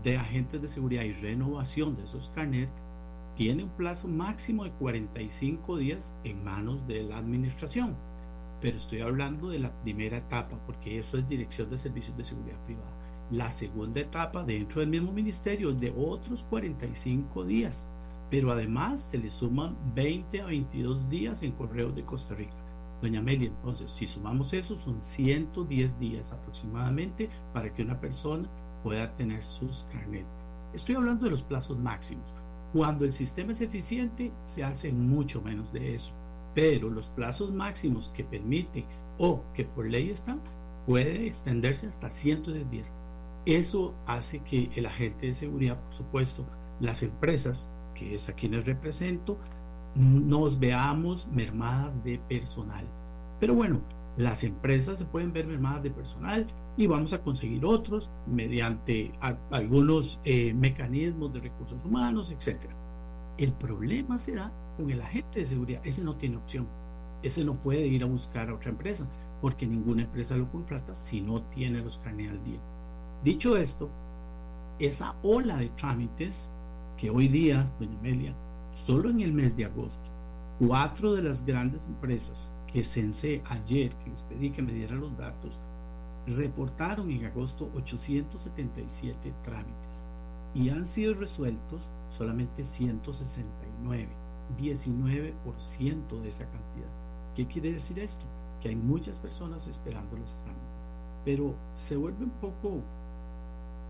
de agentes de seguridad y renovación de esos carnets tiene un plazo máximo de 45 días en manos de la administración. Pero estoy hablando de la primera etapa porque eso es Dirección de Servicios de Seguridad Privada. La segunda etapa dentro del mismo ministerio de otros 45 días. pero además se le suman 20 a 22 días en correos de Costa Rica. Doña Amelia, entonces, si sumamos eso, son 110 días aproximadamente para que una persona pueda tener sus carnetes. Estoy hablando de los plazos máximos. Cuando el sistema es eficiente, se hace mucho menos de eso. Pero los plazos máximos que permite o que por ley están, puede extenderse hasta 110 días. Eso hace que el agente de seguridad, por supuesto, las empresas, que es a quienes represento, nos veamos mermadas de personal. Pero bueno, las empresas se pueden ver mermadas de personal y vamos a conseguir otros mediante algunos eh, mecanismos de recursos humanos, etc. El problema se da con el agente de seguridad. Ese no tiene opción. Ese no puede ir a buscar a otra empresa porque ninguna empresa lo contrata si no tiene los carnes al día. Dicho esto, esa ola de trámites que hoy día, doña Amelia, solo en el mes de agosto, cuatro de las grandes empresas que censé ayer, que les pedí que me dieran los datos, reportaron en agosto 877 trámites y han sido resueltos solamente 169, 19% de esa cantidad. ¿Qué quiere decir esto? Que hay muchas personas esperando los trámites, pero se vuelve un poco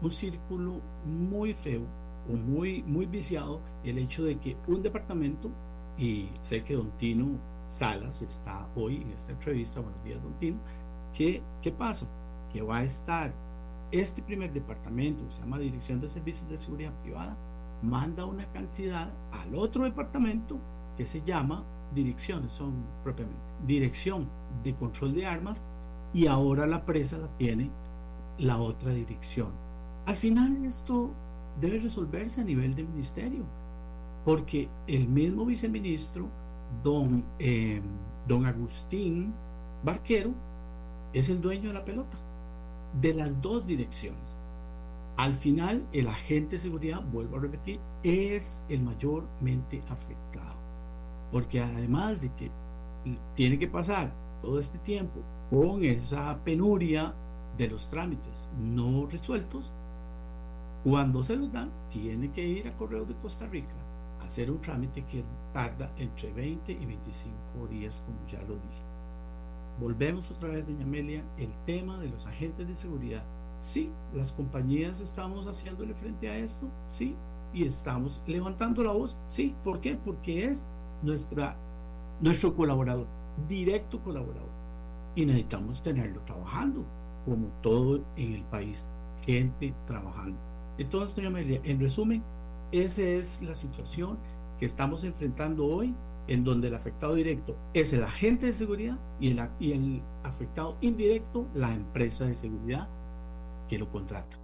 un círculo muy feo o muy, muy viciado el hecho de que un departamento, y sé que Don Tino Salas está hoy en esta entrevista, buenos días Don Tino, ¿qué, qué pasa? Que va a estar este primer departamento, que se llama Dirección de Servicios de Seguridad Privada, manda una cantidad al otro departamento que se llama direcciones, son propiamente Dirección de Control de Armas y ahora la presa la tiene la otra dirección. Al final esto debe resolverse a nivel de ministerio, porque el mismo viceministro, don, eh, don Agustín Barquero, es el dueño de la pelota, de las dos direcciones. Al final, el agente de seguridad, vuelvo a repetir, es el mayormente afectado. Porque además de que tiene que pasar todo este tiempo con esa penuria de los trámites no resueltos, cuando se los dan, tiene que ir a Correo de Costa Rica a hacer un trámite que tarda entre 20 y 25 días, como ya lo dije. Volvemos otra vez, doña Amelia, el tema de los agentes de seguridad Sí, las compañías estamos haciéndole frente a esto, sí, y estamos levantando la voz, sí. ¿Por qué? Porque es nuestra, nuestro colaborador, directo colaborador. Y necesitamos tenerlo trabajando, como todo en el país, gente trabajando. Entonces, doña Amelia, en resumen, esa es la situación que estamos enfrentando hoy, en donde el afectado directo es el agente de seguridad y el, y el afectado indirecto, la empresa de seguridad que lo contrata.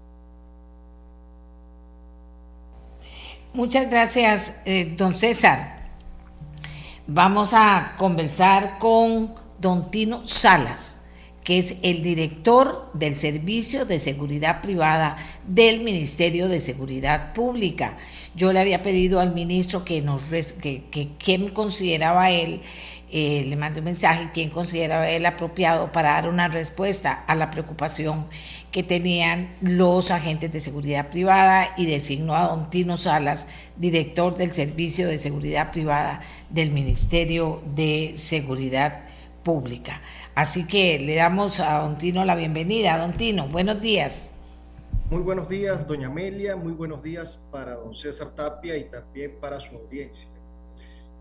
Muchas gracias, eh, don César. Vamos a conversar con don Tino Salas, que es el director del Servicio de Seguridad Privada del Ministerio de Seguridad Pública. Yo le había pedido al ministro que nos que, que, consideraba él eh, le mandé un mensaje quién consideraba él apropiado para dar una respuesta a la preocupación que tenían los agentes de seguridad privada y designó a don Tino Salas, director del Servicio de Seguridad Privada del Ministerio de Seguridad Pública. Así que le damos a don Tino la bienvenida. Don Tino, buenos días. Muy buenos días, doña Amelia. Muy buenos días para don César Tapia y también para su audiencia.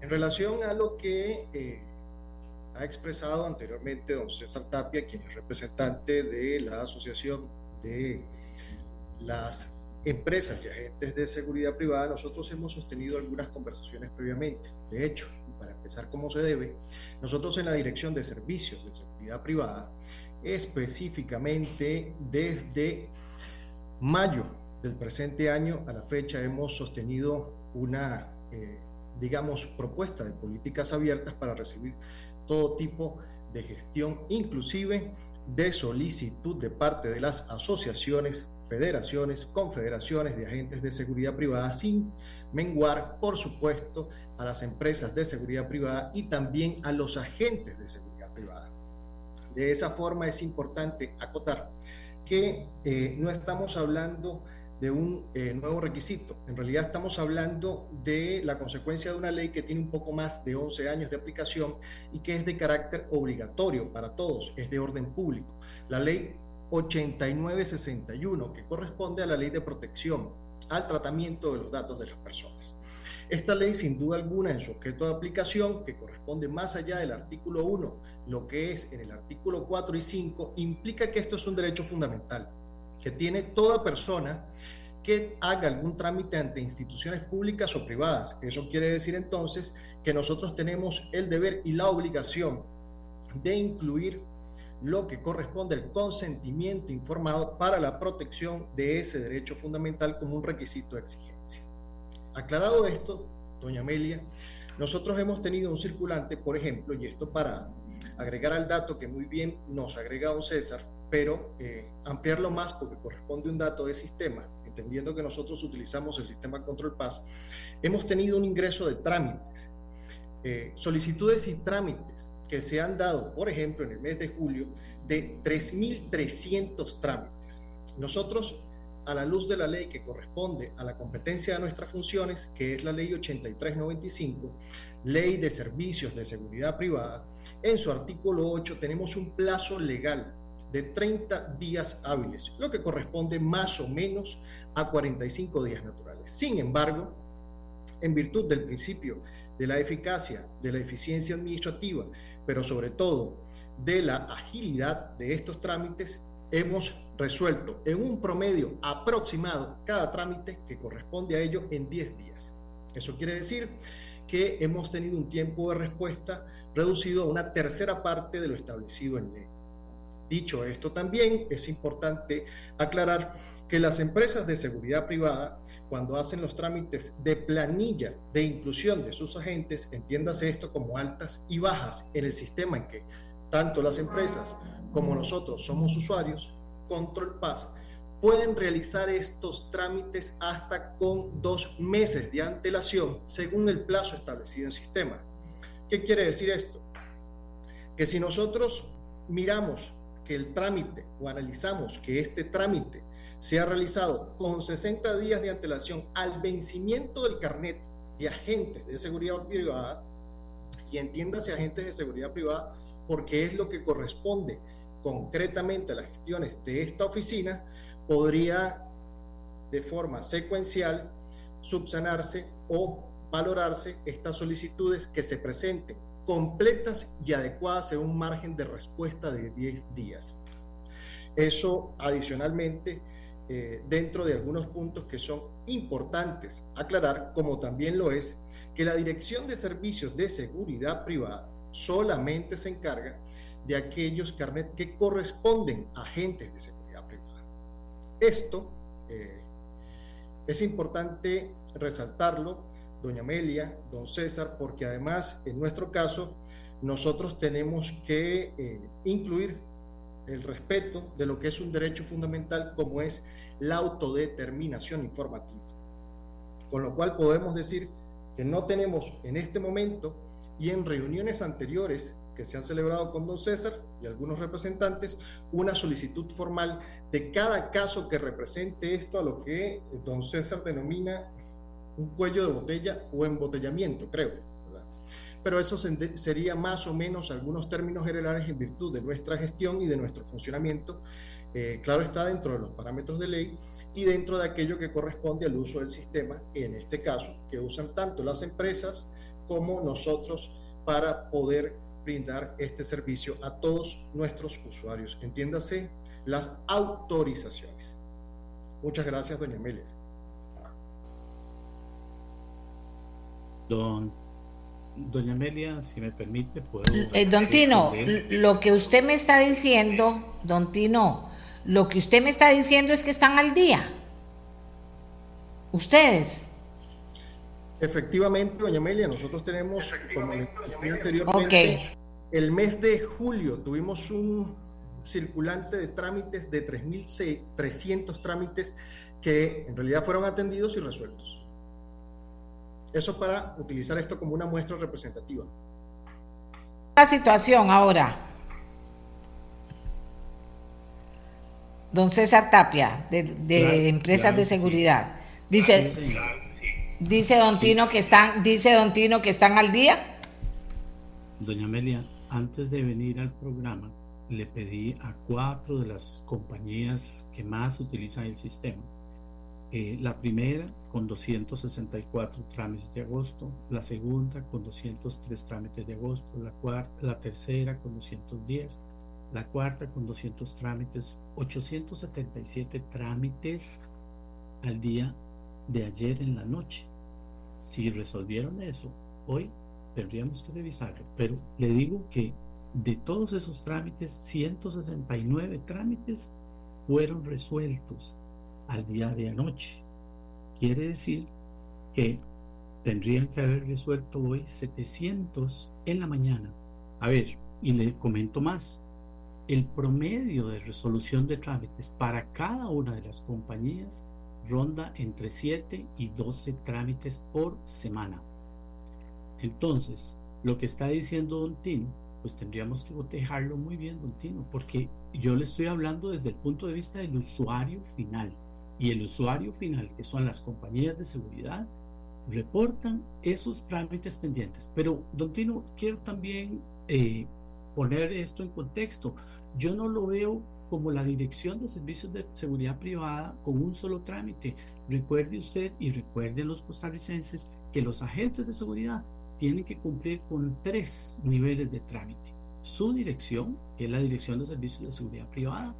En relación a lo que eh, ha expresado anteriormente don César Tapia, quien es representante de la Asociación de las Empresas y Agentes de Seguridad Privada, nosotros hemos sostenido algunas conversaciones previamente. De hecho, empezar como se debe, nosotros en la Dirección de Servicios de Seguridad Privada, específicamente desde mayo del presente año a la fecha, hemos sostenido una, eh, digamos, propuesta de políticas abiertas para recibir todo tipo de gestión, inclusive de solicitud de parte de las asociaciones, federaciones, confederaciones de agentes de seguridad privada, sin menguar, por supuesto, a las empresas de seguridad privada y también a los agentes de seguridad privada. De esa forma es importante acotar que eh, no estamos hablando de un eh, nuevo requisito. En realidad estamos hablando de la consecuencia de una ley que tiene un poco más de 11 años de aplicación y que es de carácter obligatorio para todos, es de orden público. La ley 8961, que corresponde a la ley de protección al tratamiento de los datos de las personas. Esta ley, sin duda alguna, en su objeto de aplicación, que corresponde más allá del artículo 1, lo que es en el artículo 4 y 5, implica que esto es un derecho fundamental, que tiene toda persona que haga algún trámite ante instituciones públicas o privadas. Eso quiere decir entonces que nosotros tenemos el deber y la obligación de incluir lo que corresponde al consentimiento informado para la protección de ese derecho fundamental como un requisito de exigencia. Aclarado esto, doña Amelia, nosotros hemos tenido un circulante, por ejemplo, y esto para agregar al dato que muy bien nos agrega don César, pero eh, ampliarlo más porque corresponde un dato de sistema, entendiendo que nosotros utilizamos el sistema Control Pass, hemos tenido un ingreso de trámites, eh, solicitudes y trámites que se han dado, por ejemplo, en el mes de julio, de 3.300 trámites. Nosotros a la luz de la ley que corresponde a la competencia de nuestras funciones, que es la ley 8395, ley de servicios de seguridad privada, en su artículo 8 tenemos un plazo legal de 30 días hábiles, lo que corresponde más o menos a 45 días naturales. Sin embargo, en virtud del principio de la eficacia, de la eficiencia administrativa, pero sobre todo de la agilidad de estos trámites, hemos resuelto en un promedio aproximado cada trámite que corresponde a ello en 10 días. Eso quiere decir que hemos tenido un tiempo de respuesta reducido a una tercera parte de lo establecido en ley. Dicho esto también, es importante aclarar que las empresas de seguridad privada, cuando hacen los trámites de planilla de inclusión de sus agentes, entiéndase esto como altas y bajas en el sistema en que tanto las empresas como nosotros somos usuarios, Control Pass, pueden realizar estos trámites hasta con dos meses de antelación según el plazo establecido en sistema. ¿Qué quiere decir esto? Que si nosotros miramos que el trámite o analizamos que este trámite se ha realizado con 60 días de antelación al vencimiento del carnet de agentes de seguridad privada, y entiéndase agentes de seguridad privada porque es lo que corresponde concretamente a las gestiones de esta oficina, podría de forma secuencial subsanarse o valorarse estas solicitudes que se presenten completas y adecuadas en un margen de respuesta de 10 días. Eso adicionalmente eh, dentro de algunos puntos que son importantes aclarar, como también lo es que la Dirección de Servicios de Seguridad Privada solamente se encarga de aquellos carnet que corresponden a agentes de seguridad privada. Esto eh, es importante resaltarlo, doña Amelia, don César, porque además en nuestro caso nosotros tenemos que eh, incluir el respeto de lo que es un derecho fundamental como es la autodeterminación informativa. Con lo cual podemos decir que no tenemos en este momento y en reuniones anteriores que se han celebrado con don César y algunos representantes, una solicitud formal de cada caso que represente esto a lo que don César denomina un cuello de botella o embotellamiento, creo. Pero eso sería más o menos algunos términos generales en virtud de nuestra gestión y de nuestro funcionamiento. Eh, claro está dentro de los parámetros de ley y dentro de aquello que corresponde al uso del sistema, en este caso, que usan tanto las empresas como nosotros para poder brindar este servicio a todos nuestros usuarios. Entiéndase las autorizaciones. Muchas gracias, doña Amelia. Don, doña Amelia, si me permite, puedo... Eh, don Tino, lo que usted me está diciendo, don Tino, lo que usted me está diciendo es que están al día. Ustedes. Efectivamente, doña Amelia, nosotros tenemos, como le anteriormente, el mes de julio tuvimos un circulante de trámites de 3.300 trámites que en realidad fueron atendidos y resueltos. Eso para utilizar esto como una muestra representativa. La situación ahora. Don César Tapia, de, Empresas de Seguridad. Dice, dice Don Tino que están, dice Don Tino que están al día. Doña Amelia, antes de venir al programa, le pedí a cuatro de las compañías que más utilizan el sistema. Eh, la primera con 264 trámites de agosto, la segunda con 203 trámites de agosto, la, cuarta, la tercera con 210, la cuarta con 200 trámites, 877 trámites al día de ayer en la noche. Si resolvieron eso, hoy tendríamos que revisarlo, pero le digo que de todos esos trámites, 169 trámites fueron resueltos al día de anoche. Quiere decir que tendrían que haber resuelto hoy 700 en la mañana. A ver, y le comento más. El promedio de resolución de trámites para cada una de las compañías ronda entre 7 y 12 trámites por semana. Entonces, lo que está diciendo Don Tino, pues tendríamos que dejarlo muy bien, Don Tino, porque yo le estoy hablando desde el punto de vista del usuario final. Y el usuario final, que son las compañías de seguridad, reportan esos trámites pendientes. Pero, Don Tino, quiero también eh, poner esto en contexto. Yo no lo veo como la Dirección de Servicios de Seguridad Privada con un solo trámite. Recuerde usted y recuerden los costarricenses que los agentes de seguridad tienen que cumplir con tres niveles de trámite. Su dirección, que es la Dirección de Servicios de Seguridad Privada,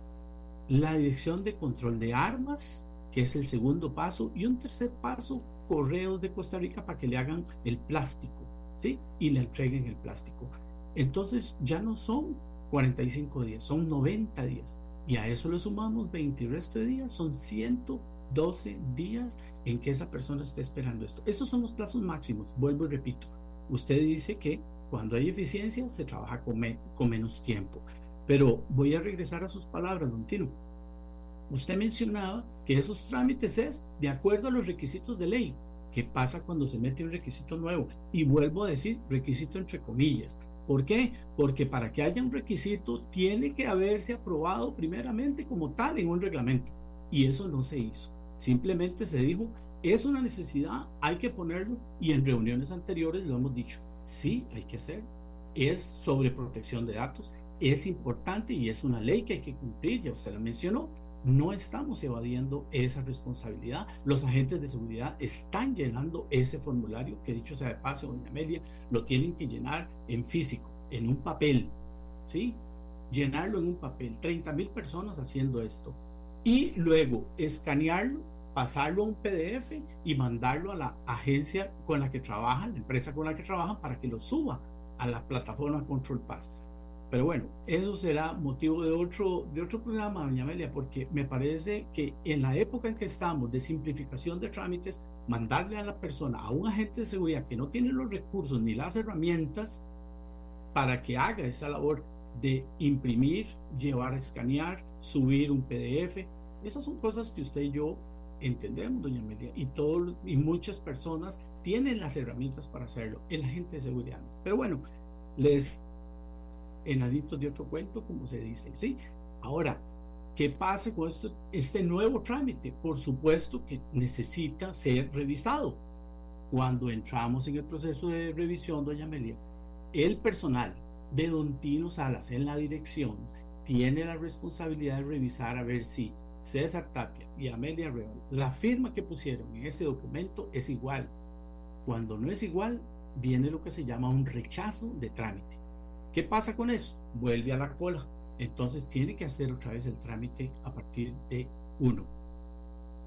la Dirección de Control de Armas, que es el segundo paso, y un tercer paso, correos de Costa Rica para que le hagan el plástico, ¿sí? Y le entreguen el plástico. Entonces ya no son 45 días, son 90 días. Y a eso le sumamos 20 y resto de días, son 112 días en que esa persona esté esperando esto. Estos son los plazos máximos, vuelvo y repito. Usted dice que cuando hay eficiencia se trabaja con, con menos tiempo. Pero voy a regresar a sus palabras, don Tino. Usted mencionaba que esos trámites es de acuerdo a los requisitos de ley. ¿Qué pasa cuando se mete un requisito nuevo? Y vuelvo a decir requisito entre comillas. ¿Por qué? Porque para que haya un requisito tiene que haberse aprobado primeramente como tal en un reglamento. Y eso no se hizo. Simplemente se dijo, es una necesidad, hay que ponerlo. Y en reuniones anteriores lo hemos dicho, sí, hay que hacer. Es sobre protección de datos, es importante y es una ley que hay que cumplir, ya usted lo mencionó. No estamos evadiendo esa responsabilidad. Los agentes de seguridad están llenando ese formulario que dicho sea de paso, doña Amelia, lo tienen que llenar en físico, en un papel, ¿sí? Llenarlo en un papel. 30 mil personas haciendo esto. Y luego escanearlo, pasarlo a un PDF y mandarlo a la agencia con la que trabajan, la empresa con la que trabajan, para que lo suba a la plataforma Control Pass. Pero bueno, eso será motivo de otro, de otro programa, doña Amelia, porque me parece que en la época en que estamos de simplificación de trámites, mandarle a la persona, a un agente de seguridad que no tiene los recursos ni las herramientas para que haga esa labor de imprimir, llevar a escanear, subir un PDF, esas son cosas que usted y yo entendemos, doña Amelia, y, todo, y muchas personas tienen las herramientas para hacerlo, el agente de seguridad. Pero bueno, les enanitos de otro cuento, como se dice, ¿sí? Ahora, ¿qué pasa con esto, este nuevo trámite? Por supuesto que necesita ser revisado. Cuando entramos en el proceso de revisión, doña Amelia, el personal de Don Tino Salas en la dirección tiene la responsabilidad de revisar a ver si César Tapia y Amelia Real, la firma que pusieron en ese documento es igual. Cuando no es igual, viene lo que se llama un rechazo de trámite. ¿Qué pasa con eso? Vuelve a la cola. Entonces tiene que hacer otra vez el trámite a partir de uno.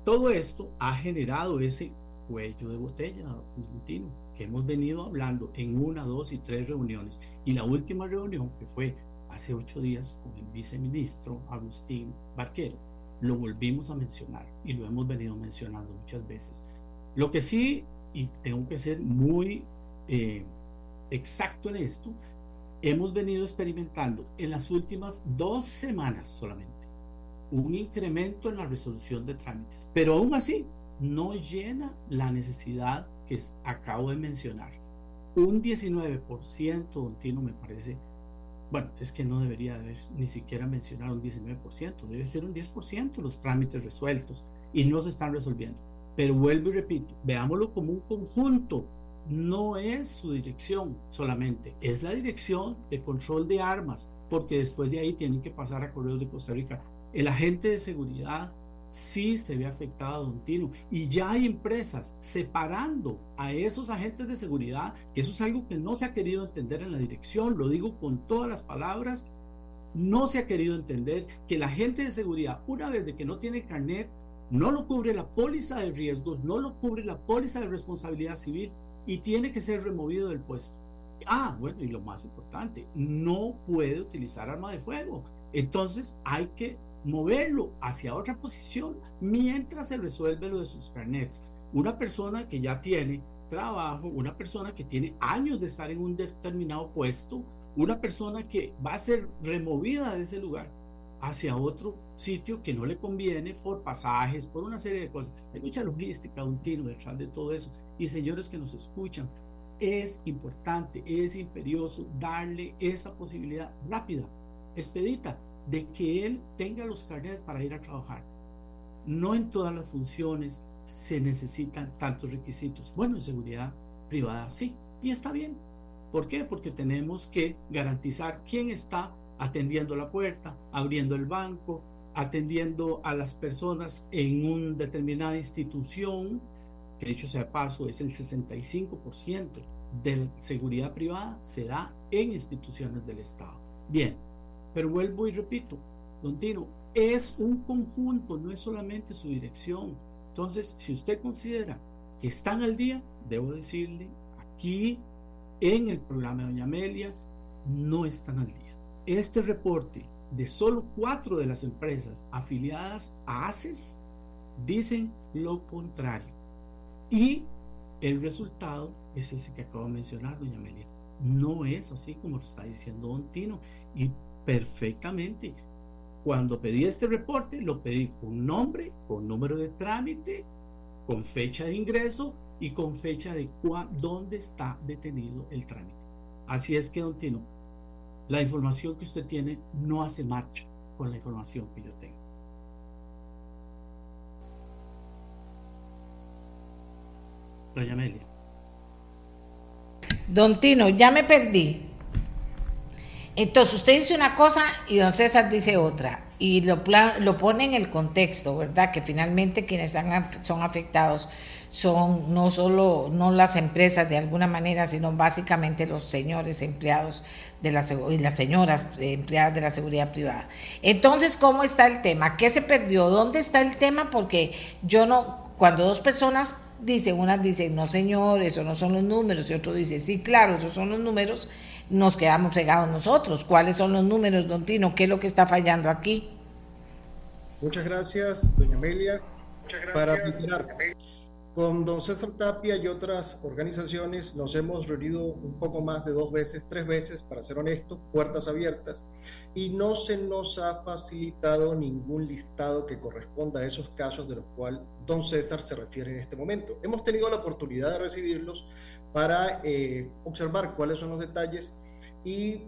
Todo esto ha generado ese cuello de botella, Argentino, que hemos venido hablando en una, dos y tres reuniones. Y la última reunión, que fue hace ocho días con el viceministro Agustín Barquero, lo volvimos a mencionar y lo hemos venido mencionando muchas veces. Lo que sí, y tengo que ser muy eh, exacto en esto, hemos venido experimentando en las últimas dos semanas solamente un incremento en la resolución de trámites, pero aún así no llena la necesidad que acabo de mencionar. Un 19%, don Tino, me parece bueno, es que no debería haber ni siquiera mencionar un 19%, debe ser un 10% los trámites resueltos y no se están resolviendo. Pero vuelvo y repito, veámoslo como un conjunto, no es su dirección solamente, es la dirección de control de armas, porque después de ahí tienen que pasar a Correos de Costa Rica. El agente de seguridad sí se ve afectado, don Tino. Y ya hay empresas separando a esos agentes de seguridad, que eso es algo que no se ha querido entender en la dirección, lo digo con todas las palabras, no se ha querido entender que el agente de seguridad, una vez de que no tiene carnet, no lo cubre la póliza de riesgos, no lo cubre la póliza de responsabilidad civil y tiene que ser removido del puesto. Ah, bueno, y lo más importante, no puede utilizar arma de fuego. Entonces hay que moverlo hacia otra posición mientras se resuelve lo de sus carnets. Una persona que ya tiene trabajo, una persona que tiene años de estar en un determinado puesto, una persona que va a ser removida de ese lugar hacia otro sitio que no le conviene por pasajes, por una serie de cosas. Hay mucha logística, un tiro detrás de todo eso. Y señores que nos escuchan, es importante, es imperioso darle esa posibilidad rápida, expedita, de que él tenga los carnets para ir a trabajar. No en todas las funciones se necesitan tantos requisitos. Bueno, en seguridad privada sí, y está bien. ¿Por qué? Porque tenemos que garantizar quién está atendiendo la puerta, abriendo el banco, atendiendo a las personas en una determinada institución, que dicho sea paso es el 65% de seguridad privada, se da en instituciones del Estado. Bien, pero vuelvo y repito, don Tino, es un conjunto, no es solamente su dirección. Entonces, si usted considera que están al día, debo decirle, aquí en el programa de Doña Amelia, no están al día. Este reporte de solo cuatro de las empresas afiliadas a ACES dicen lo contrario. Y el resultado es ese que acabo de mencionar, doña Amelia. No es así como lo está diciendo Don Tino. Y perfectamente. Cuando pedí este reporte, lo pedí con nombre, con número de trámite, con fecha de ingreso y con fecha de dónde está detenido el trámite. Así es que, don Tino, la información que usted tiene no hace marcha con la información que yo tengo. Don Tino, ya me perdí. Entonces usted dice una cosa y don César dice otra y lo, lo pone en el contexto, ¿verdad? Que finalmente quienes son afectados son no solo no las empresas de alguna manera, sino básicamente los señores empleados de la y las señoras empleadas de la seguridad privada. Entonces, ¿cómo está el tema? ¿Qué se perdió? ¿Dónde está el tema? Porque yo no, cuando dos personas dicen, unas dicen, no señor, eso no son los números, y otro dice, sí, claro, esos son los números, nos quedamos pegados nosotros. ¿Cuáles son los números, don Tino? ¿Qué es lo que está fallando aquí? Muchas gracias, doña Amelia. Muchas gracias, Para con don César Tapia y otras organizaciones nos hemos reunido un poco más de dos veces, tres veces, para ser honesto, puertas abiertas, y no se nos ha facilitado ningún listado que corresponda a esos casos de los cuales don César se refiere en este momento. Hemos tenido la oportunidad de recibirlos para eh, observar cuáles son los detalles y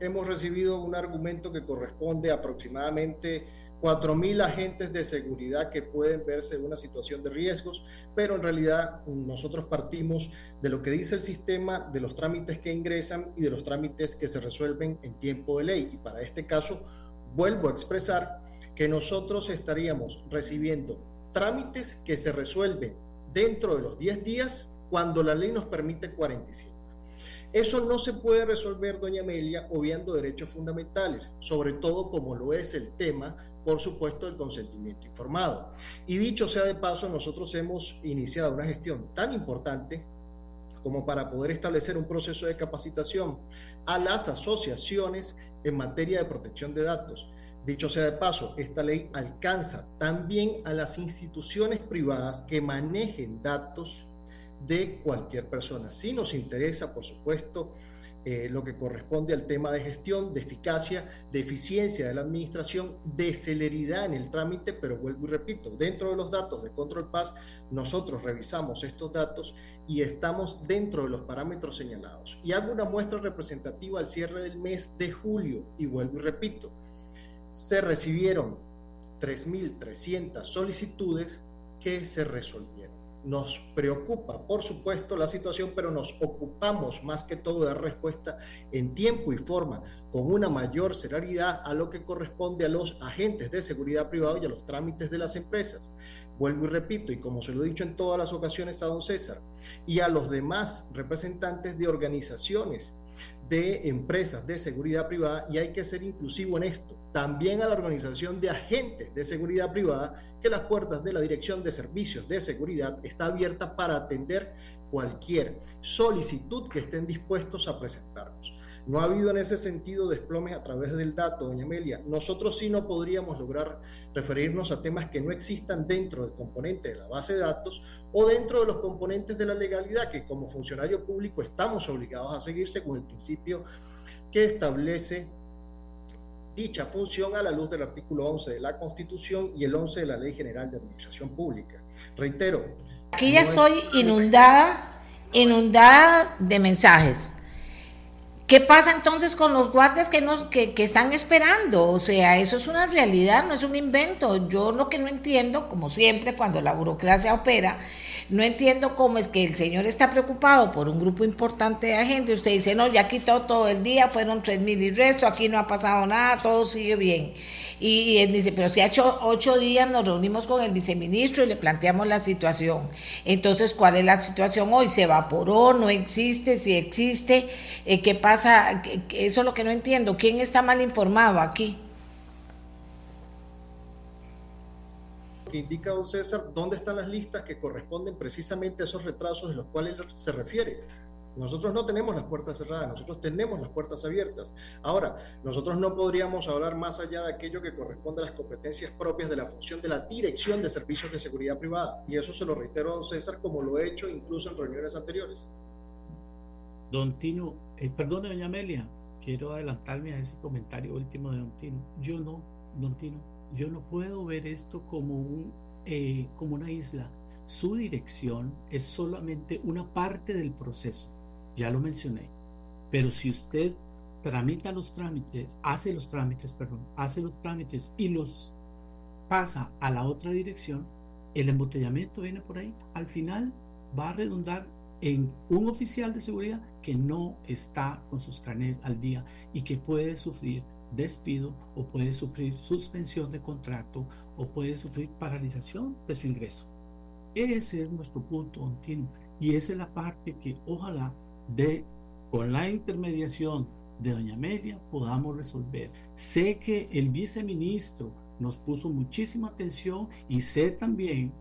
hemos recibido un argumento que corresponde aproximadamente 4.000 agentes de seguridad que pueden verse en una situación de riesgos, pero en realidad nosotros partimos de lo que dice el sistema, de los trámites que ingresan y de los trámites que se resuelven en tiempo de ley. Y para este caso, vuelvo a expresar que nosotros estaríamos recibiendo trámites que se resuelven dentro de los 10 días cuando la ley nos permite 47. Eso no se puede resolver, doña Amelia, obviando derechos fundamentales, sobre todo como lo es el tema por supuesto, el consentimiento informado. Y dicho sea de paso, nosotros hemos iniciado una gestión tan importante como para poder establecer un proceso de capacitación a las asociaciones en materia de protección de datos. Dicho sea de paso, esta ley alcanza también a las instituciones privadas que manejen datos de cualquier persona. Si nos interesa, por supuesto, eh, lo que corresponde al tema de gestión, de eficacia, de eficiencia de la administración, de celeridad en el trámite, pero vuelvo y repito, dentro de los datos de Control Pass, nosotros revisamos estos datos y estamos dentro de los parámetros señalados. Y hago una muestra representativa al cierre del mes de julio, y vuelvo y repito, se recibieron 3.300 solicitudes que se resolvieron. Nos preocupa, por supuesto, la situación, pero nos ocupamos más que todo de dar respuesta en tiempo y forma, con una mayor celeridad a lo que corresponde a los agentes de seguridad privada y a los trámites de las empresas. Vuelvo y repito, y como se lo he dicho en todas las ocasiones a don César, y a los demás representantes de organizaciones de empresas de seguridad privada y hay que ser inclusivo en esto. También a la organización de agentes de seguridad privada que las puertas de la Dirección de Servicios de Seguridad está abierta para atender cualquier solicitud que estén dispuestos a presentarnos. No ha habido en ese sentido desplomes a través del dato, doña Amelia. Nosotros sí no podríamos lograr referirnos a temas que no existan dentro del componente de la base de datos o dentro de los componentes de la legalidad que como funcionario público estamos obligados a seguir según el principio que establece dicha función a la luz del artículo 11 de la Constitución y el 11 de la Ley General de Administración Pública. Reitero. Aquí ya estoy inundada, inundada de mensajes ¿Qué pasa entonces con los guardias que, nos, que, que, están esperando? O sea, eso es una realidad, no es un invento. Yo lo que no entiendo, como siempre, cuando la burocracia opera, no entiendo cómo es que el señor está preocupado por un grupo importante de agentes. Usted dice, no, ya quitó todo el día, fueron tres mil y resto, aquí no ha pasado nada, todo sigue bien. Y, él dice, pero si ha hecho ocho días nos reunimos con el viceministro y le planteamos la situación. Entonces, ¿cuál es la situación hoy? ¿Se evaporó? ¿No existe? ¿Si existe? Eh, ¿Qué pasa? Eso es lo que no entiendo. ¿Quién está mal informado aquí? indica don César, dónde están las listas que corresponden precisamente a esos retrasos de los cuales se refiere. Nosotros no tenemos las puertas cerradas, nosotros tenemos las puertas abiertas. Ahora, nosotros no podríamos hablar más allá de aquello que corresponde a las competencias propias de la función de la Dirección de Servicios de Seguridad Privada. Y eso se lo reitero a don César como lo he hecho incluso en reuniones anteriores. Don Tino, eh, perdone, doña Amelia, quiero adelantarme a ese comentario último de don Tino. Yo no, don Tino, yo no puedo ver esto como, un, eh, como una isla. Su dirección es solamente una parte del proceso ya lo mencioné. Pero si usted tramita los trámites, hace los trámites, perdón, hace los trámites y los pasa a la otra dirección, el embotellamiento viene por ahí. Al final va a redundar en un oficial de seguridad que no está con sus carnet al día y que puede sufrir despido o puede sufrir suspensión de contrato o puede sufrir paralización de su ingreso. Ese es nuestro punto continuo y esa es la parte que ojalá de, con la intermediación de doña Amelia, podamos resolver. Sé que el viceministro nos puso muchísima atención y sé también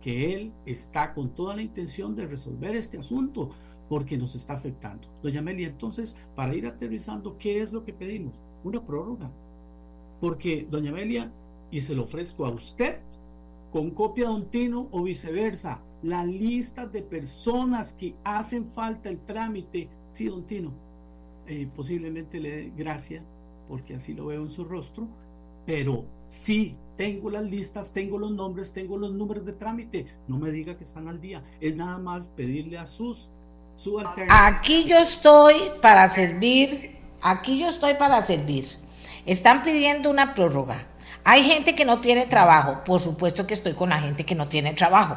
que él está con toda la intención de resolver este asunto porque nos está afectando. Doña Amelia, entonces, para ir aterrizando, ¿qué es lo que pedimos? Una prórroga. Porque, doña Amelia, y se lo ofrezco a usted, con copia de Don Tino o viceversa, la lista de personas que hacen falta el trámite. Sí, don Tino, eh, posiblemente le dé gracia, porque así lo veo en su rostro, pero sí, tengo las listas, tengo los nombres, tengo los números de trámite. No me diga que están al día, es nada más pedirle a sus... Su aquí yo estoy para servir, aquí yo estoy para servir. Están pidiendo una prórroga. Hay gente que no tiene trabajo, por supuesto que estoy con la gente que no tiene trabajo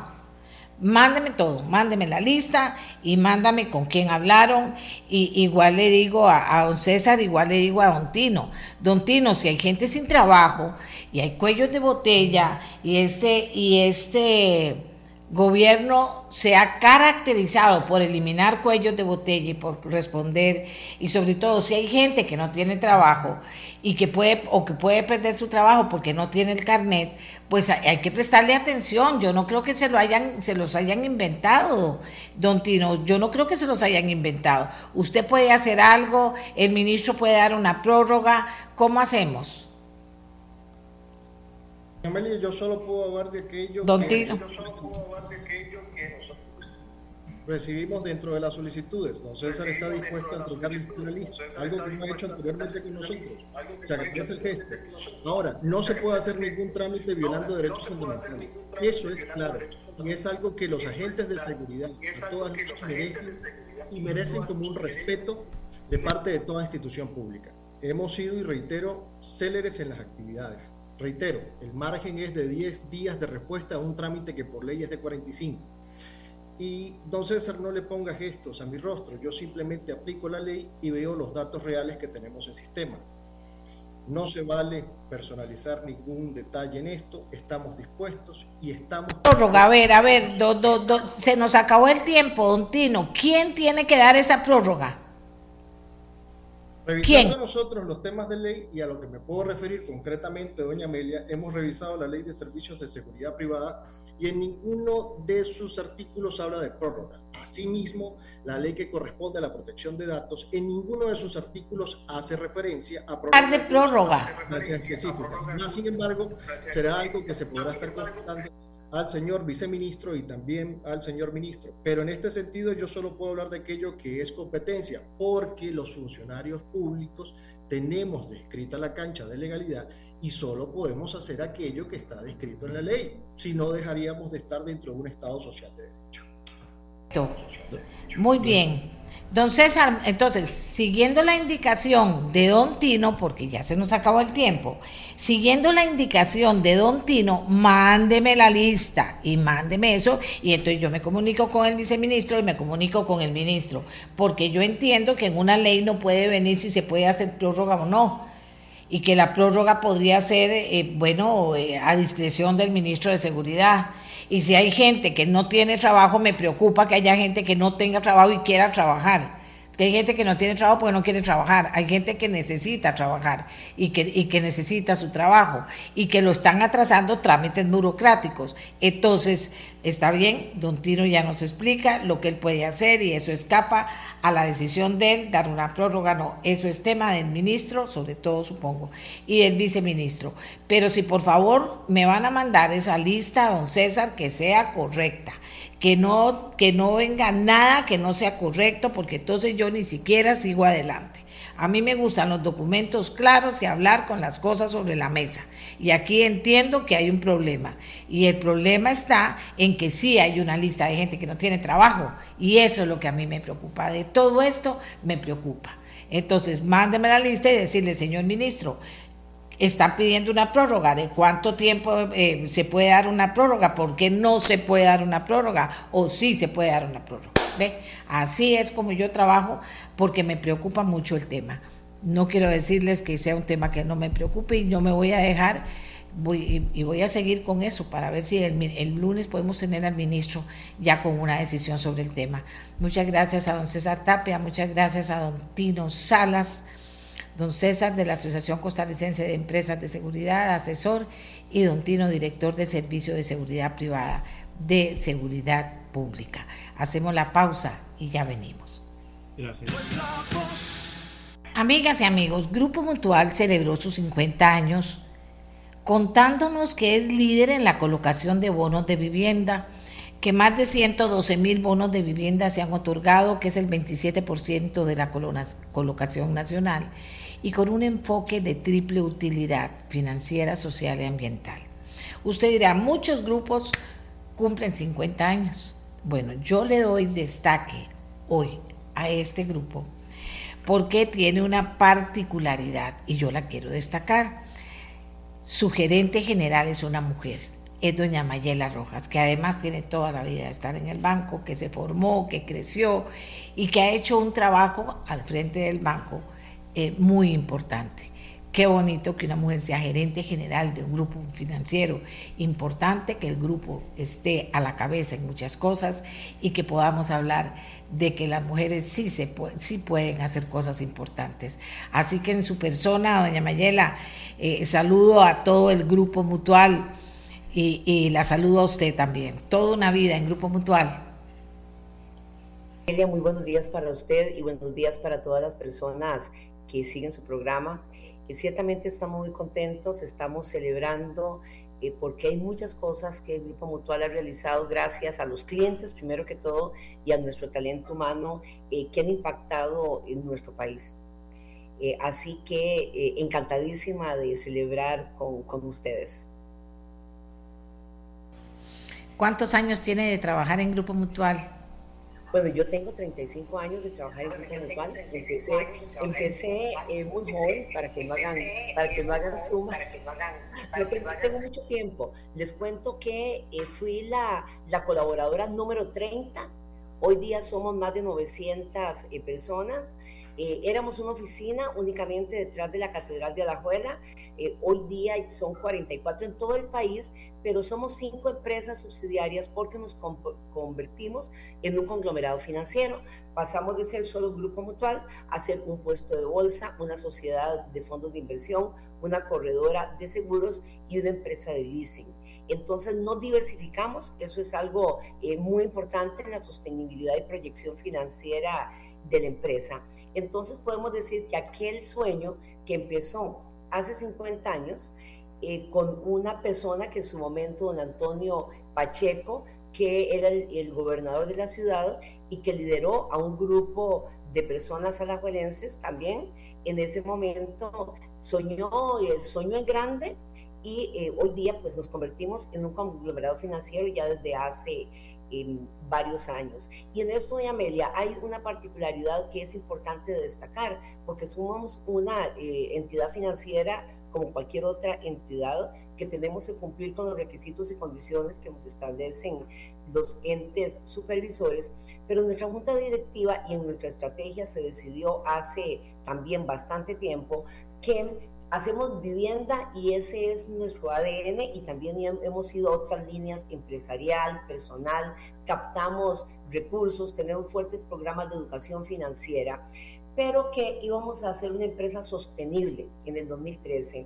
Mándeme todo, mándeme la lista y mándame con quién hablaron. Y igual le digo a, don César, igual le digo a don Tino. Don Tino, si hay gente sin trabajo y hay cuellos de botella y este, y este gobierno se ha caracterizado por eliminar cuellos de botella y por responder, y sobre todo si hay gente que no tiene trabajo y que puede o que puede perder su trabajo porque no tiene el carnet, pues hay, que prestarle atención. Yo no creo que se lo hayan se los hayan inventado, don Tino. Yo no creo que se los hayan inventado. Usted puede hacer algo, el ministro puede dar una prórroga. ¿Cómo hacemos? Amelia, yo solo puedo hablar de aquello don Tino. recibimos dentro de las solicitudes. Don César está dispuesto a entregarles una lista, algo que no ha hecho anteriormente con nosotros. O sea, que es el gesto. Ahora, no se puede hacer ningún trámite violando derechos fundamentales. Eso es claro. Y es algo que los agentes de seguridad, a todas merecen y merecen como un respeto de parte de toda institución pública. Hemos sido, y reitero, céleres en las actividades. Reitero, el margen es de 10 días de respuesta a un trámite que por ley es de 45 y don César no le ponga gestos a mi rostro, yo simplemente aplico la ley y veo los datos reales que tenemos en sistema. No se vale personalizar ningún detalle en esto, estamos dispuestos y estamos... Prórroga, a ver, a ver, se nos acabó el tiempo, don Tino, ¿quién tiene que dar esa prórroga? Revisando nosotros los temas de ley y a lo que me puedo referir concretamente, doña Amelia, hemos revisado la ley de servicios de seguridad privada y en ninguno de sus artículos habla de prórroga. Asimismo, la ley que corresponde a la protección de datos, en ninguno de sus artículos hace referencia a prórroga. de prórroga. Más, sin embargo, será algo que se podrá estar consultando al señor viceministro y también al señor ministro. Pero en este sentido yo solo puedo hablar de aquello que es competencia, porque los funcionarios públicos tenemos descrita la cancha de legalidad y solo podemos hacer aquello que está descrito en la ley, si no dejaríamos de estar dentro de un Estado social de derecho. Muy bien. Don César, entonces, siguiendo la indicación de Don Tino, porque ya se nos acabó el tiempo, siguiendo la indicación de Don Tino, mándeme la lista y mándeme eso, y entonces yo me comunico con el viceministro y me comunico con el ministro, porque yo entiendo que en una ley no puede venir si se puede hacer prórroga o no, y que la prórroga podría ser, eh, bueno, eh, a discreción del ministro de Seguridad y si hay gente que no tiene trabajo, me preocupa que haya gente que no tenga trabajo y quiera trabajar. Hay gente que no tiene trabajo porque no quiere trabajar. Hay gente que necesita trabajar y que, y que necesita su trabajo y que lo están atrasando trámites burocráticos. Entonces, está bien, don Tino ya nos explica lo que él puede hacer y eso escapa a la decisión de él dar una prórroga. No, eso es tema del ministro, sobre todo supongo, y del viceministro. Pero si por favor me van a mandar esa lista, don César, que sea correcta que no, que no venga nada que no sea correcto, porque entonces yo ni siquiera sigo adelante. A mí me gustan los documentos claros y hablar con las cosas sobre la mesa. Y aquí entiendo que hay un problema. Y el problema está en que sí hay una lista de gente que no tiene trabajo. Y eso es lo que a mí me preocupa. De todo esto me preocupa. Entonces, mándeme la lista y decirle, señor ministro, están pidiendo una prórroga. ¿De cuánto tiempo eh, se puede dar una prórroga? ¿Por qué no se puede dar una prórroga? ¿O sí se puede dar una prórroga? ¿Ve? Así es como yo trabajo porque me preocupa mucho el tema. No quiero decirles que sea un tema que no me preocupe y no me voy a dejar voy, y voy a seguir con eso para ver si el, el, lunes podemos tener al ministro ya con una decisión sobre el tema. Muchas gracias a don César Tapia, muchas gracias a don Tino Salas don César de la Asociación Costarricense de Empresas de Seguridad, asesor, y don Tino, director del Servicio de Seguridad Privada de Seguridad Pública. Hacemos la pausa y ya venimos. Gracias. Amigas y amigos, Grupo Mutual celebró sus 50 años contándonos que es líder en la colocación de bonos de vivienda, que más de 112 mil bonos de vivienda se han otorgado, que es el 27% de la colocación nacional, y con un enfoque de triple utilidad financiera, social y ambiental. Usted dirá, muchos grupos cumplen 50 años. Bueno, yo le doy destaque hoy a este grupo porque tiene una particularidad y yo la quiero destacar. Su gerente general es una mujer, es doña Mayela Rojas, que además tiene toda la vida de estar en el banco, que se formó, que creció y que ha hecho un trabajo al frente del banco eh, muy importante. Qué bonito que una mujer sea gerente general de un grupo financiero importante, que el grupo esté a la cabeza en muchas cosas y que podamos hablar de que las mujeres sí, se sí pueden hacer cosas importantes. Así que en su persona, doña Mayela, eh, saludo a todo el grupo mutual y, y la saludo a usted también. Toda una vida en grupo mutual. Muy buenos días para usted y buenos días para todas las personas que siguen su programa. Y ciertamente estamos muy contentos, estamos celebrando eh, porque hay muchas cosas que el Grupo Mutual ha realizado gracias a los clientes, primero que todo, y a nuestro talento humano eh, que han impactado en nuestro país. Eh, así que encantadísima de celebrar con, con ustedes. ¿Cuántos años tiene de trabajar en Grupo Mutual? Bueno, yo tengo 35 años de trabajar en Grupo Mutual. Empecé, empecé eh, muy joven para que no hagan, para que no hagan sumas. Yo tengo mucho tiempo. Les cuento que eh, fui la, la colaboradora número 30. Hoy día somos más de 900 eh, personas. Eh, éramos una oficina únicamente detrás de la Catedral de Alajuela. Eh, hoy día son 44 en todo el país, pero somos cinco empresas subsidiarias porque nos convertimos en un conglomerado financiero. Pasamos de ser solo un grupo mutual a ser un puesto de bolsa, una sociedad de fondos de inversión, una corredora de seguros y una empresa de leasing. Entonces nos diversificamos, eso es algo eh, muy importante en la sostenibilidad y proyección financiera de la empresa. Entonces podemos decir que aquel sueño que empezó hace 50 años eh, con una persona que en su momento, don Antonio Pacheco, que era el, gobernador de la ciudad y que lideró a un grupo de personas alajuelenses también, en ese momento soñó, eh, soñó en grande y eh, hoy día pues nos convertimos en un conglomerado financiero ya desde hace varios años. Y en esto, doña Amelia, hay una particularidad que es importante destacar, porque somos una eh, entidad financiera como cualquier otra entidad que tenemos que cumplir con los requisitos y condiciones que nos establecen los entes supervisores, pero nuestra junta directiva y en nuestra estrategia se decidió hace también bastante tiempo que hacemos vivienda y ese es nuestro ADN y también hemos ido a otras líneas empresarial, personal, captamos recursos, tenemos fuertes programas de educación financiera, pero que íbamos a hacer una empresa sostenible en el 2013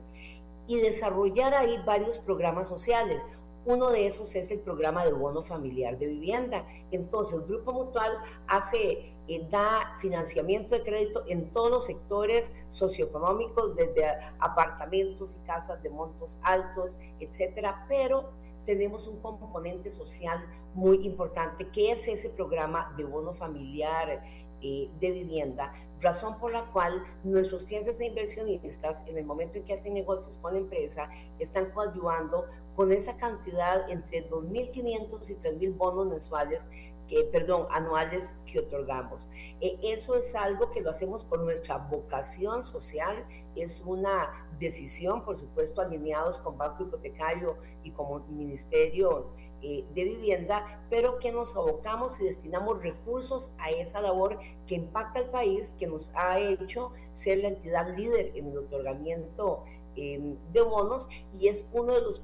y desarrollar ahí varios programas sociales. Uno de esos es el programa de bono familiar de vivienda. Entonces, Grupo Mutual hace eh, da financiamiento de crédito en todos los sectores socioeconómicos, desde apartamentos y casas de montos altos, etcétera, pero tenemos un componente social muy importante, que es ese programa de bono familiar eh, de vivienda, razón por la cual nuestros clientes e inversionistas, en el momento en que hacen negocios con la empresa, están coadyuvando con esa cantidad entre 2.500 y 3.000 bonos mensuales que, perdón, anuales que otorgamos. Eh, eso es algo que lo hacemos por nuestra vocación social, es una decisión, por supuesto, alineados con Banco Hipotecario y como Ministerio eh, de Vivienda, pero que nos abocamos y destinamos recursos a esa labor que impacta al país, que nos ha hecho ser la entidad líder en el otorgamiento Em, de bonos y es uno de los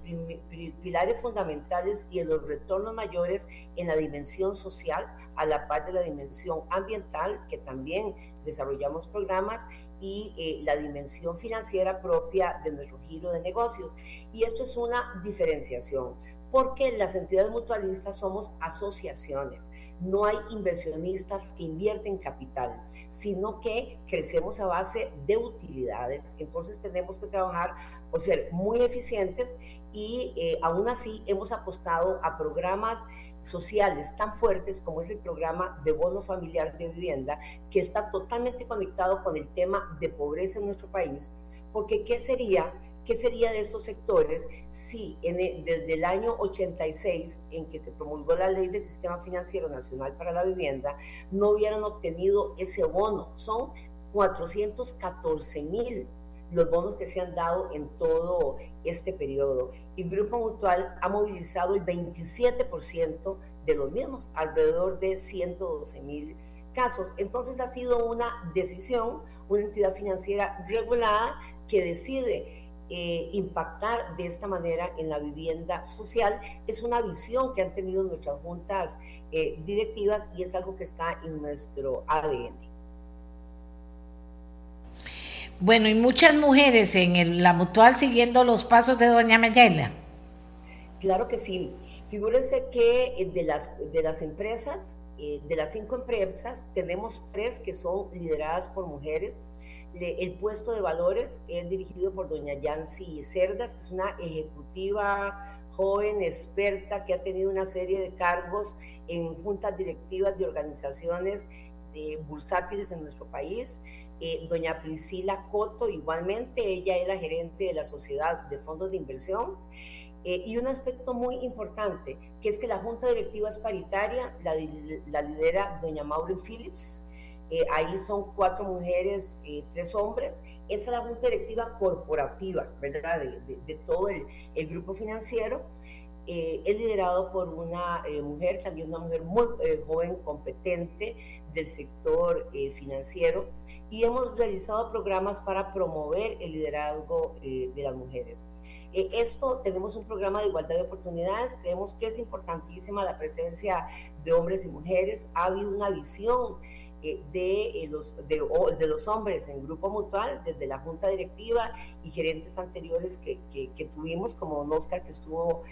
pilares fundamentales y de los retornos mayores en la dimensión social, a la par de la dimensión ambiental, que también desarrollamos programas, y eh, la dimensión financiera propia de nuestro giro de negocios. Y esto es una diferenciación, porque las entidades mutualistas somos asociaciones, no hay inversionistas que invierten capital sino que crecemos a base de utilidades. Entonces tenemos que trabajar por ser muy eficientes y eh, aún así hemos apostado a programas sociales tan fuertes como es el programa de bono familiar de vivienda, que está totalmente conectado con el tema de pobreza en nuestro país, porque ¿qué sería ¿Qué sería de estos sectores si desde el año 86, en que se promulgó la ley del Sistema Financiero Nacional para la Vivienda, no hubieran obtenido ese bono? Son 414 mil los bonos que se han dado en todo este periodo. Y Grupo Mutual ha movilizado el 27% de los mismos, alrededor de 112 mil casos. Entonces ha sido una decisión, una entidad financiera regulada que decide eh, impactar de esta manera en la vivienda social. Es una visión que han tenido nuestras juntas eh, directivas y es algo que está en nuestro ADN. Bueno, y muchas mujeres en la mutual siguiendo los pasos de doña Mayela. Claro que sí. Figúrense que eh, de las, de las empresas, de las cinco empresas, tenemos tres que son lideradas por mujeres el puesto de valores es dirigido por doña Yancy Cerdas, que es una ejecutiva joven, experta, que ha tenido una serie de cargos en juntas directivas de organizaciones bursátiles en nuestro país. Eh, doña Priscila Coto, igualmente, ella es la gerente de la Sociedad de Fondos de Inversión. Eh, y un aspecto muy importante, que es que la junta directiva es paritaria, la, la lidera doña Maureen Phillips, eh, ahí son cuatro mujeres, eh, tres hombres. Esa es la junta directiva corporativa, ¿verdad? De, todo el, el, grupo financiero. Eh, es liderado por una mujer, también una mujer muy joven, competente del sector financiero. Y hemos realizado programas para promover el liderazgo de las mujeres. esto, tenemos un programa de igualdad de oportunidades. Creemos que es importantísima la presencia de hombres y mujeres. Ha habido una visión de, eh, los, de, los hombres en Grupo Mutual, desde la junta directiva y gerentes anteriores que, que, tuvimos, como don Oscar, que estuvo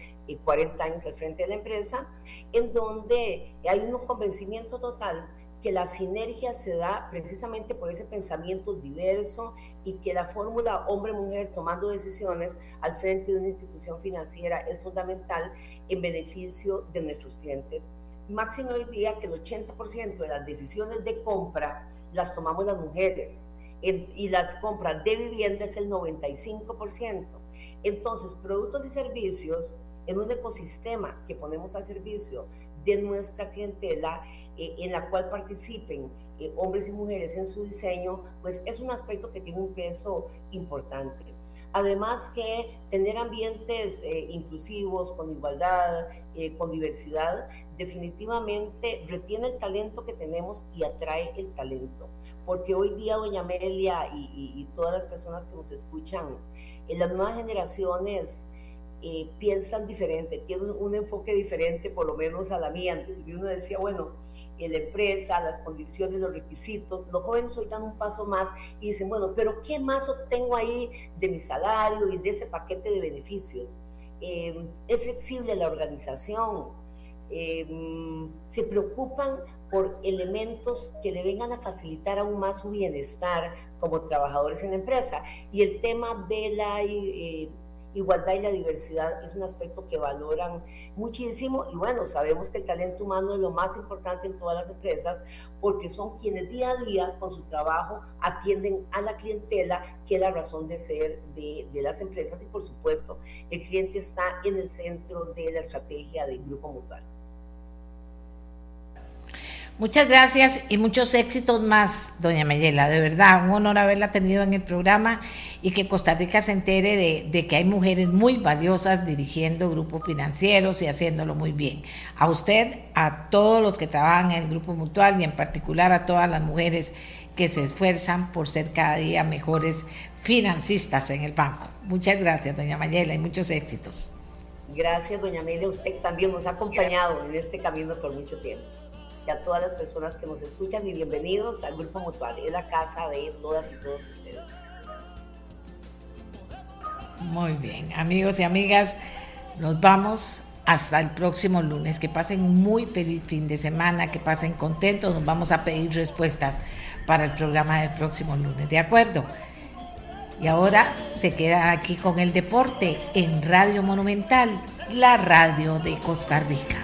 40 eh, años al frente de la empresa, en donde hay un convencimiento total que la sinergia se da precisamente por ese pensamiento diverso y que la fórmula hombre-mujer tomando decisiones al frente de una institución financiera es fundamental en beneficio de nuestros clientes máximo hoy día que el 80% de las decisiones de compra las tomamos las mujeres y las compras de vivienda es el 95%. Entonces, productos y servicios en un ecosistema que ponemos al servicio de nuestra clientela, eh, en la cual participen eh, hombres y mujeres en su diseño, pues es un aspecto que tiene un peso importante. Además que tener ambientes eh, inclusivos, con igualdad, eh, con diversidad, definitivamente retiene el talento que tenemos y atrae el talento. Porque hoy día, doña Amelia y, todas las personas que nos escuchan, en las nuevas generaciones eh, piensan diferente, tienen un, enfoque diferente, por lo menos a la mía. Y uno decía, bueno, la empresa, las condiciones, los requisitos. Los jóvenes hoy dan un paso más y dicen, bueno, pero ¿qué más obtengo ahí de mi salario y de ese paquete de beneficios? Eh, es flexible la organización, eh, se preocupan por elementos que le vengan a facilitar aún más su bienestar como trabajadores en la empresa. Y el tema de la eh, igualdad y la diversidad es un aspecto que valoran muchísimo y bueno, sabemos que el talento humano es lo más importante en todas las empresas porque son quienes día a día con su trabajo atienden a la clientela que es la razón de ser de, las empresas y por supuesto el cliente está en el centro de la estrategia del grupo mutual. Muchas gracias y muchos éxitos más, doña Mayela. De verdad, un honor haberla tenido en el programa y que Costa Rica se entere de, que hay mujeres muy valiosas dirigiendo grupos financieros y haciéndolo muy bien. A usted, a todos los que trabajan en el Grupo Mutual y en particular a todas las mujeres que se esfuerzan por ser cada día mejores financistas en el banco. Muchas gracias, doña Mayela, y muchos éxitos. Gracias, doña Amelia. Usted también nos ha acompañado en este camino por mucho tiempo y a todas las personas que nos escuchan y bienvenidos al Grupo Mutual. Es la casa de todas y todos ustedes. Muy bien, amigos y amigas, nos vamos hasta el próximo lunes. Que pasen muy feliz fin de semana, que pasen contentos. Nos vamos a pedir respuestas para el programa del próximo lunes. ¿De acuerdo? Y ahora se queda aquí con el deporte en Radio Monumental, la radio de Costa Rica.